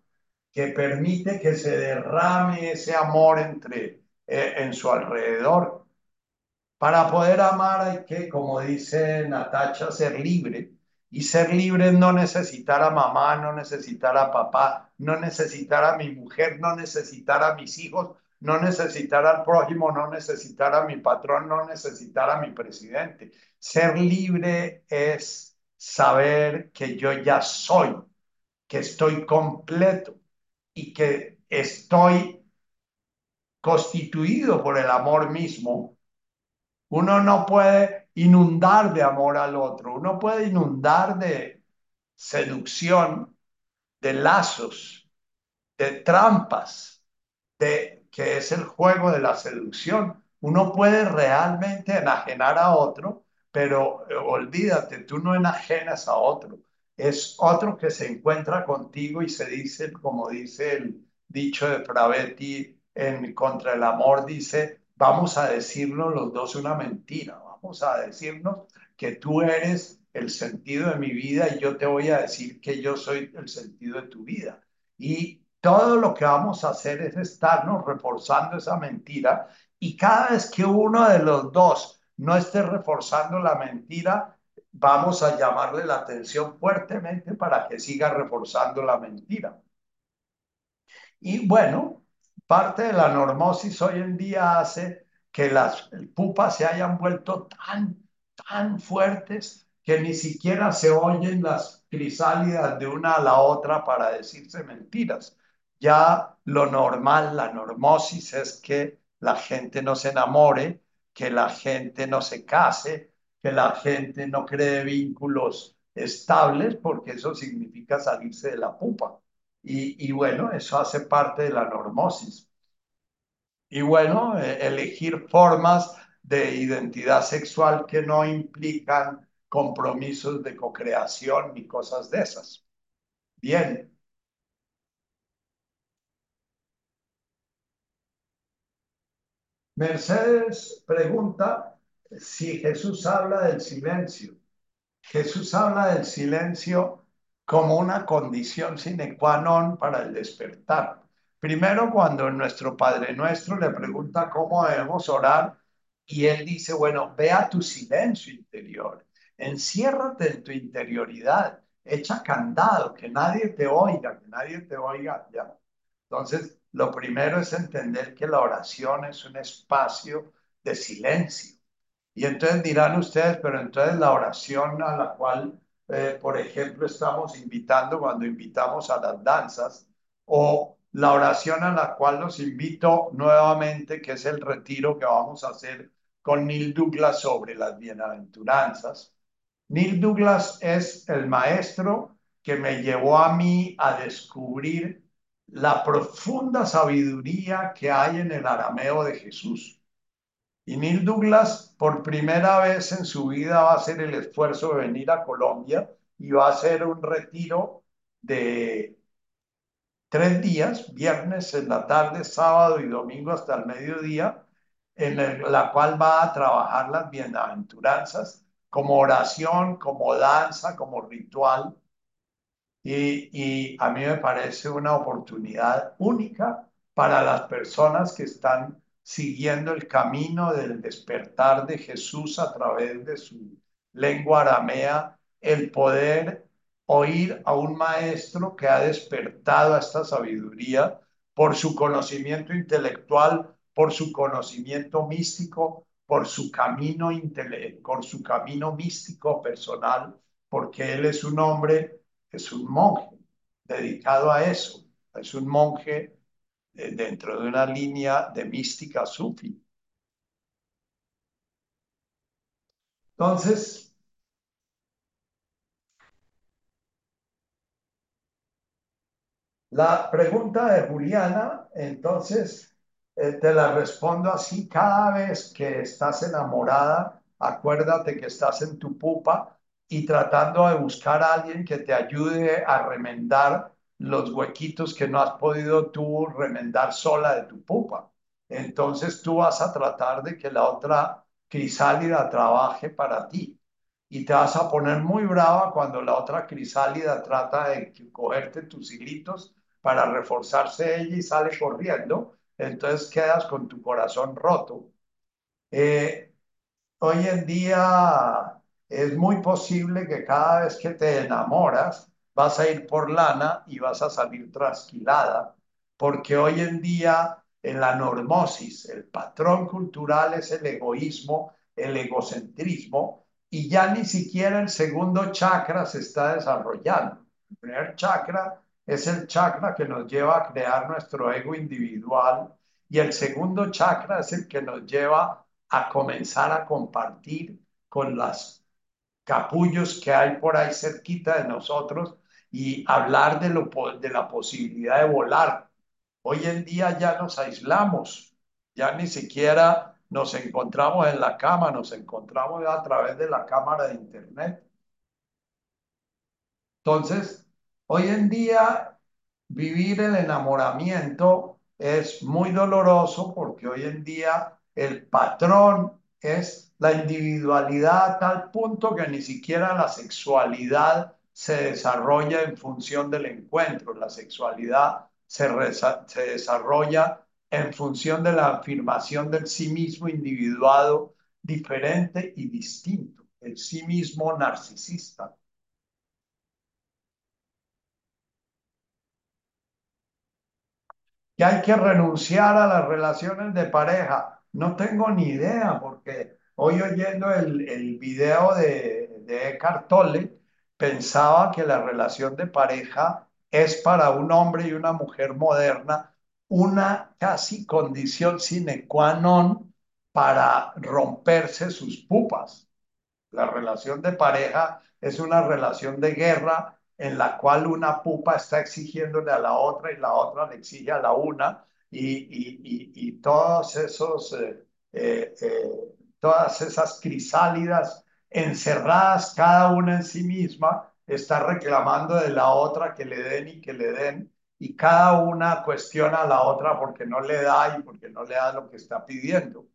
que permite que se derrame ese amor entre eh, en su alrededor. Para poder amar hay que, como dice Natacha, ser libre. Y ser libre no necesitar a mamá, no necesitar a papá, no necesitar a mi mujer, no necesitar a mis hijos, no necesitar al prójimo, no necesitar a mi patrón, no necesitar a mi presidente. Ser libre es saber que yo ya soy, que estoy completo y que estoy constituido por el amor mismo. Uno no puede inundar de amor al otro, uno puede inundar de seducción, de lazos, de trampas, de que es el juego de la seducción. Uno puede realmente enajenar a otro, pero eh, olvídate, tú no enajenas a otro. Es otro que se encuentra contigo y se dice, como dice el dicho de Pravetti en Contra el Amor, dice, vamos a decirnos los dos una mentira, vamos a decirnos que tú eres el sentido de mi vida y yo te voy a decir que yo soy el sentido de tu vida. Y todo lo que vamos a hacer es estarnos reforzando esa mentira y cada vez que uno de los dos no esté reforzando la mentira, vamos a llamarle la atención fuertemente para que siga reforzando la mentira. Y bueno, parte de la normosis hoy en día hace que las pupas se hayan vuelto tan, tan fuertes que ni siquiera se oyen las crisálidas de una a la otra para decirse mentiras. Ya lo normal, la normosis es que la gente no se enamore, que la gente no se case, que la gente no cree vínculos estables, porque eso significa salirse de la pupa. Y, bueno, eso hace parte de la normosis. Y bueno, eh, elegir formas de identidad sexual que no implican compromisos de cocreación ni cosas de esas. Bien. Mercedes pregunta si Jesús habla del silencio. Jesús habla del silencio como una condición sine qua non para el despertar. Primero, cuando nuestro Padre Nuestro le pregunta cómo debemos orar, y él dice, bueno, ve a tu silencio interior, enciérrate en tu interioridad, echa candado, que nadie te oiga, que nadie te oiga ya. Entonces, lo primero es entender que la oración es un espacio de silencio. Y entonces dirán ustedes, pero entonces la oración a la cual, eh, por ejemplo, estamos invitando cuando invitamos a las danzas, o la oración a la cual los invito nuevamente, que es el retiro que vamos a hacer con Neil Douglas sobre las bienaventuranzas. Neil Douglas es el maestro que me llevó a mí a descubrir la profunda sabiduría que hay en el arameo de Jesús. Y Neil Douglas, por primera vez en su vida, va a hacer el esfuerzo de venir a Colombia y va a hacer un retiro de tres días, viernes en la tarde, sábado y domingo hasta el mediodía, en la cual va a trabajar las bienaventuranzas como oración, como danza, como ritual. Y, a mí me parece una oportunidad única para las personas que están siguiendo el camino del despertar de Jesús a través de su lengua aramea, el poder oír a un maestro que ha despertado a esta sabiduría por su conocimiento intelectual, por su conocimiento místico, por su camino, por su camino místico personal, porque él es un hombre es un monje dedicado a eso, es un monje dentro de una línea de mística sufi. Entonces, la pregunta de Juliana, entonces, eh, te la respondo así, cada vez que estás enamorada, acuérdate que estás en tu pupa y tratando de buscar a alguien que te ayude a remendar los huequitos que no has podido tú remendar sola de tu pupa. Entonces tú vas a tratar de que la otra crisálida trabaje para ti. Y te vas a poner muy brava cuando la otra crisálida trata de cogerte tus hilitos para reforzarse ella y sale corriendo. Entonces quedas con tu corazón roto. Eh, hoy en día es muy posible que cada vez que te enamoras vas a ir por lana y vas a salir trasquilada, porque hoy en día en la normosis el patrón cultural es el egoísmo, el egocentrismo, y ya ni siquiera el segundo chakra se está desarrollando. El primer chakra es el chakra que nos lleva a crear nuestro ego individual Y el segundo chakra es el que nos lleva a comenzar a compartir con las capullos que hay por ahí cerquita de nosotros y hablar de, lo, de la posibilidad de volar. Hoy en día ya nos aislamos, ya ni siquiera nos encontramos en la cama, nos encontramos a través de la cámara de internet. Entonces, hoy en día vivir el enamoramiento es muy doloroso porque hoy en día el patrón es la individualidad a tal punto que ni siquiera la sexualidad se desarrolla en función del encuentro, la sexualidad se, se desarrolla en función de la afirmación del sí mismo individuado diferente y distinto, el sí mismo narcisista. Que hay que renunciar a las relaciones de pareja. No tengo ni idea, porque hoy oyendo el, el video de, de Eckhart Tolle, pensaba que la relación de pareja es para un hombre y una mujer moderna una casi condición sine qua non para romperse sus pupas. La relación de pareja es una relación de guerra en la cual una pupa está exigiéndole a la otra y la otra le exige a la una y, todos esos, eh, eh, eh, todas esas crisálidas encerradas cada una en sí misma está reclamando de la otra que le den y que le den y cada una cuestiona a la otra porque no le da y porque no le da lo que está pidiendo.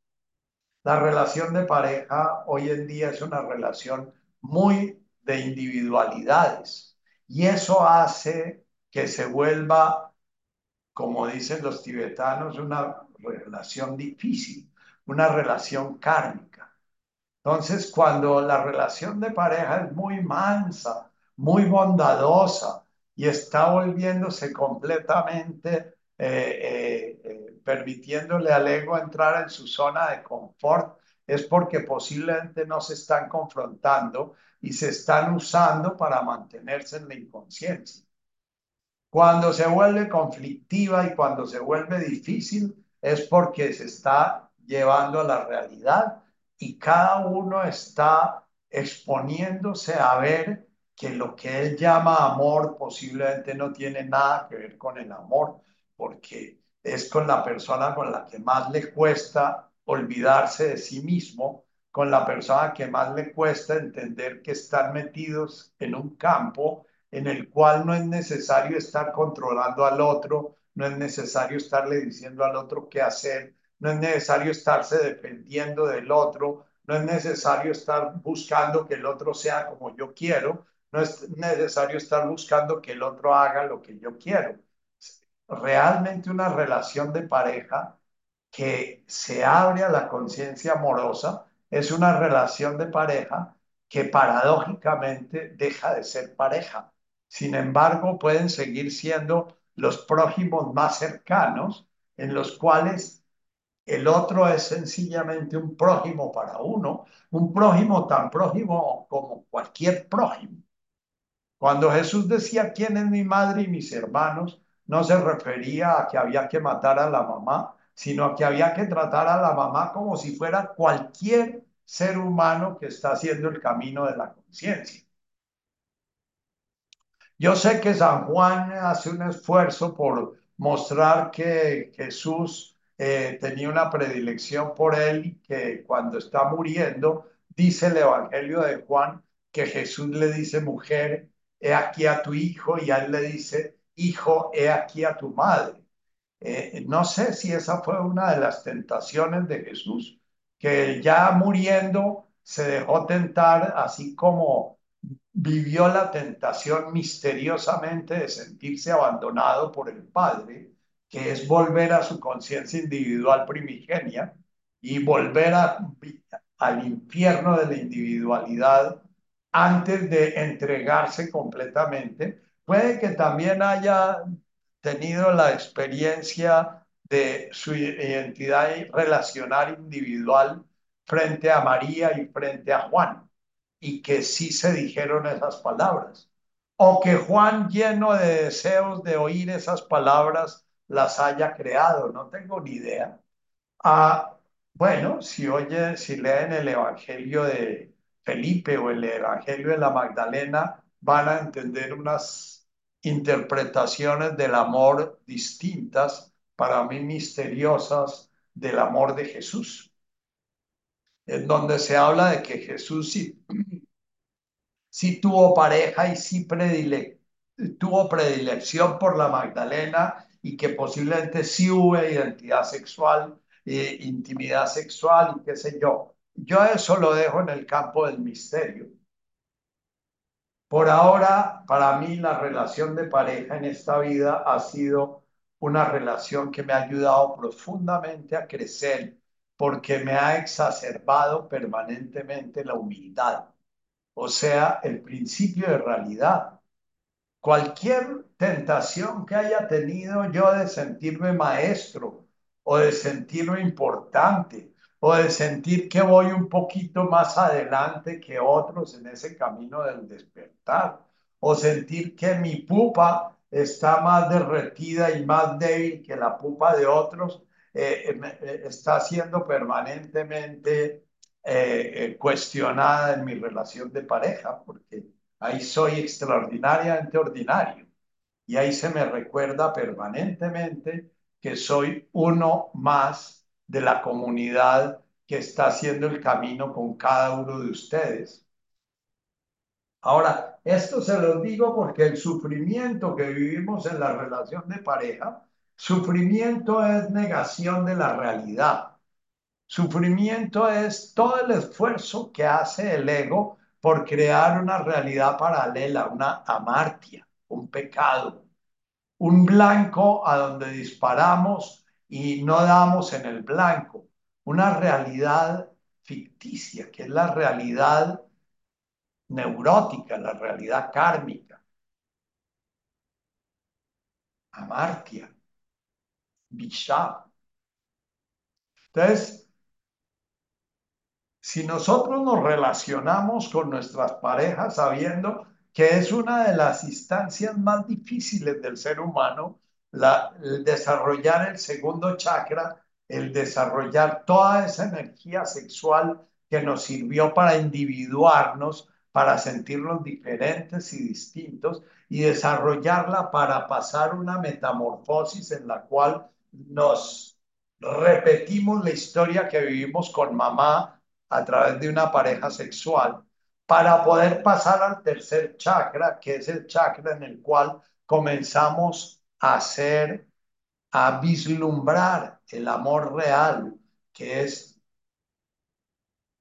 La relación de pareja hoy en día es una relación muy de individualidades y eso hace que se vuelva, como dicen los tibetanos, una relación difícil, una relación kármica. Entonces, cuando la relación de pareja es muy mansa, muy bondadosa, y está volviéndose completamente, eh, eh, eh, permitiéndole al ego entrar en su zona de confort, es porque posiblemente no se están confrontando y se están usando para mantenerse en la inconsciencia. Cuando se vuelve conflictiva y cuando se vuelve difícil es porque se está llevando a la realidad y cada uno está exponiéndose a ver que lo que él llama amor posiblemente no tiene nada que ver con el amor, porque es con la persona con la que más le cuesta olvidarse de sí mismo, con la persona que más le cuesta entender que están metidos en un campo en el cual no es necesario estar controlando al otro, no es necesario estarle diciendo al otro qué hacer, no es necesario estarse defendiendo del otro, no es necesario estar buscando que el otro sea como yo quiero, no es necesario estar buscando que el otro haga lo que yo quiero. Realmente una relación de pareja que se abre a la conciencia amorosa es una relación de pareja que paradójicamente deja de ser pareja. Sin embargo, pueden seguir siendo los prójimos más cercanos en los cuales el otro es sencillamente un prójimo para uno, un prójimo tan prójimo como cualquier prójimo. Cuando Jesús decía quién es mi madre y mis hermanos, no se refería a que había que matar a la mamá, sino a que había que tratar a la mamá como si fuera cualquier ser humano que está haciendo el camino de la conciencia. Yo sé que San Juan hace un esfuerzo por mostrar que Jesús eh, tenía una predilección por él que cuando está muriendo, dice el Evangelio de Juan, que Jesús le dice, mujer, he aquí a tu hijo, y él le dice, hijo, he aquí a tu madre. Eh, no sé si esa fue una de las tentaciones de Jesús, que ya muriendo se dejó tentar, así como vivió la tentación misteriosamente de sentirse abandonado por el Padre, que es volver a su conciencia individual primigenia y volver al infierno de la individualidad antes de entregarse completamente. Puede que también haya tenido la experiencia de su identidad relacional individual frente a María y frente a Juan, y que sí se dijeron esas palabras. O que Juan, lleno de deseos de oír esas palabras, las haya creado, no tengo ni idea. Ah, bueno, si oye, si leen el Evangelio de Felipe o el Evangelio de la Magdalena, van a entender unas interpretaciones del amor distintas, para mí misteriosas, del amor de Jesús, en donde se habla de que Jesús sí, sí tuvo pareja y sí tuvo predilección por la Magdalena y que posiblemente sí hubo identidad sexual, eh, intimidad sexual y qué sé yo. Yo eso lo dejo en el campo del misterio. Por ahora, para mí la relación de pareja en esta vida ha sido una relación que me ha ayudado profundamente a crecer porque me ha exacerbado permanentemente la humildad, o sea, el principio de realidad. Cualquier tentación que haya tenido yo de sentirme maestro o de sentirme importante o de sentir que voy un poquito más adelante que otros en ese camino del despertar, o sentir que mi pupa está más derretida y más débil que la pupa de otros, eh, eh, está siendo permanentemente eh, cuestionada en mi relación de pareja, porque ahí soy extraordinariamente ordinario y ahí se me recuerda permanentemente que soy uno más de la comunidad que está haciendo el camino con cada uno de ustedes. Ahora, esto se lo digo porque el sufrimiento que vivimos en la relación de pareja, sufrimiento es negación de la realidad. Sufrimiento es todo el esfuerzo que hace el ego por crear una realidad paralela, una amartia, un pecado, un blanco a donde disparamos y no damos en el blanco. Una realidad ficticia, que es la realidad neurótica, la realidad kármica. Amartya, Visha. Entonces, si nosotros nos relacionamos con nuestras parejas sabiendo que es una de las instancias más difíciles del ser humano, el desarrollar el segundo chakra, el desarrollar toda esa energía sexual que nos sirvió para individuarnos, para sentirnos diferentes y distintos, y desarrollarla para pasar una metamorfosis en la cual nos repetimos la historia que vivimos con mamá a través de una pareja sexual, para poder pasar al tercer chakra, que es el chakra en el cual comenzamos a a vislumbrar el amor real, que es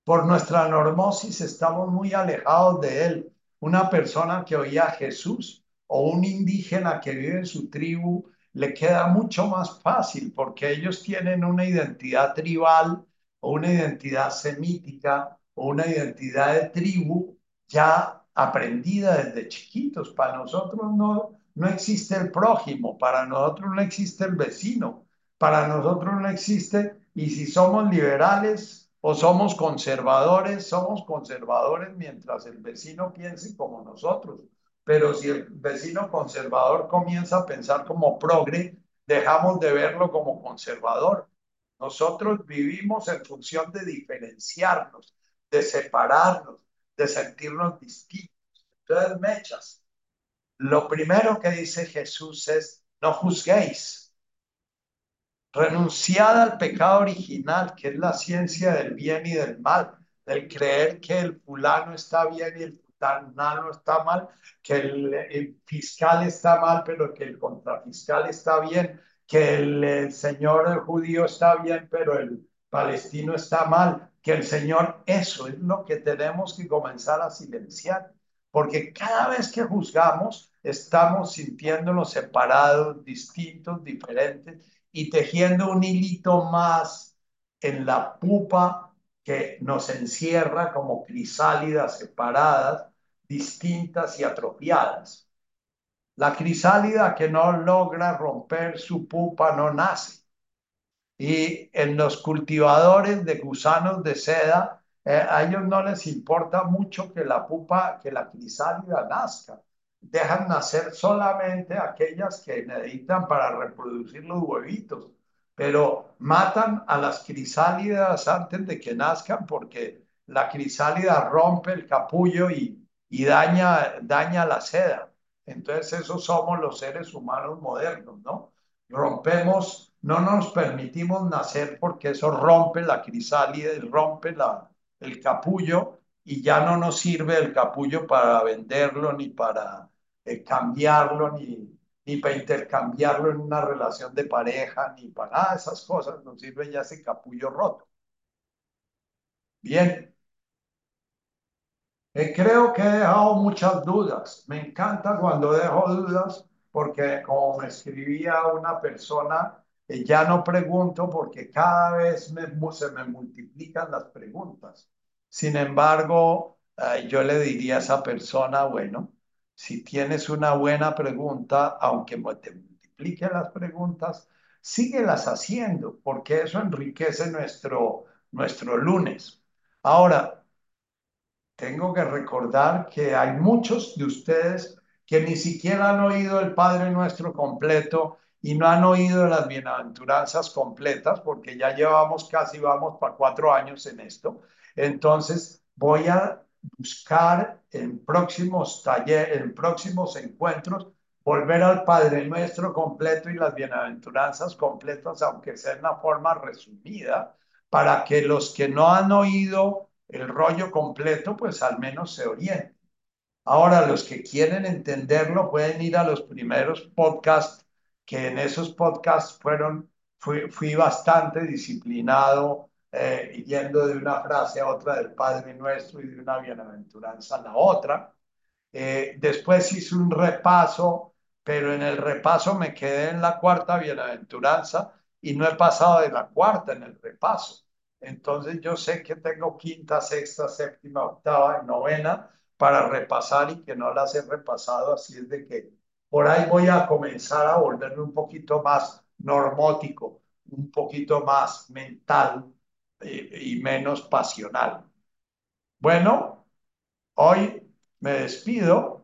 por nuestra normosis estamos muy alejados de él. Una persona que oía a Jesús o un indígena que vive en su tribu le queda mucho más fácil porque ellos tienen una identidad tribal o una identidad semítica o una identidad de tribu ya aprendida desde chiquitos. Para nosotros no, no existe el prójimo, para nosotros no existe el vecino, para nosotros no existe, y si somos liberales o somos conservadores, somos conservadores mientras el vecino piense como nosotros. Pero si el vecino conservador comienza a pensar como progre, dejamos de verlo como conservador. Nosotros vivimos en función de diferenciarnos, de separarnos, de sentirnos distintos. Entonces, mechas, lo primero que dice Jesús es, no juzguéis. Renunciad al pecado original, que es la ciencia del bien y del mal, del creer que el fulano está bien y el fulano está mal, que el, fiscal está mal, pero que el contrafiscal está bien, que el, señor judío está bien, pero el palestino está mal, que el Señor, eso es lo que tenemos que comenzar a silenciar porque cada vez que juzgamos estamos sintiéndonos separados, distintos, diferentes y tejiendo un hilito más en la pupa que nos encierra como crisálidas separadas, distintas y atrofiadas. La crisálida que no logra romper su pupa no nace. Y en los cultivadores de gusanos de seda eh, a ellos no les importa mucho que la pupa, que la crisálida nazca. dejan nacer solamente aquellas que necesitan para reproducir los huevitos, pero matan a las crisálidas antes de que nazcan porque la crisálida rompe el capullo y, y daña, daña la seda. Entonces esos somos los seres humanos modernos, ¿no? Rompemos, no nos permitimos nacer porque eso rompe la crisálida, rompe la, el capullo y ya no nos sirve el capullo para venderlo ni para eh, cambiarlo ni, ni para intercambiarlo en una relación de pareja ni para nada de esas cosas, nos sirve ya ese capullo roto. Bien, eh, creo que he dejado muchas dudas. Me encanta cuando dejo dudas porque como me escribía una persona, eh, ya no pregunto porque cada vez me, se me multiplican las preguntas. Sin embargo, eh, yo le diría a esa persona, bueno, si tienes una buena pregunta, aunque te multiplique las preguntas, síguelas haciendo porque eso enriquece nuestro, nuestro lunes. Ahora, tengo que recordar que hay muchos de ustedes que ni siquiera han oído el Padre Nuestro completo y no han oído las bienaventuranzas completas, porque ya llevamos casi, vamos para cuatro años en esto. Entonces, voy a buscar en próximos talleres, en próximos encuentros, volver al Padre Nuestro completo y las bienaventuranzas completas, aunque sea en una forma resumida, para que los que no han oído el rollo completo, pues al menos se orienten. Ahora, los que quieren entenderlo pueden ir a los primeros podcasts, que en esos podcasts fueron, fui, fui bastante disciplinado, eh, yendo de una frase a otra del Padre Nuestro y de una bienaventuranza a la otra. Eh, después hice un repaso, pero en el repaso me quedé en la cuarta bienaventuranza y no he pasado de la cuarta en el repaso. Entonces yo sé que tengo quinta, sexta, séptima, octava y novena para repasar y que no las he repasado, así es de que por ahí voy a comenzar a volverme un poquito más normótico, un poquito más mental eh, y menos pasional. Bueno, hoy me despido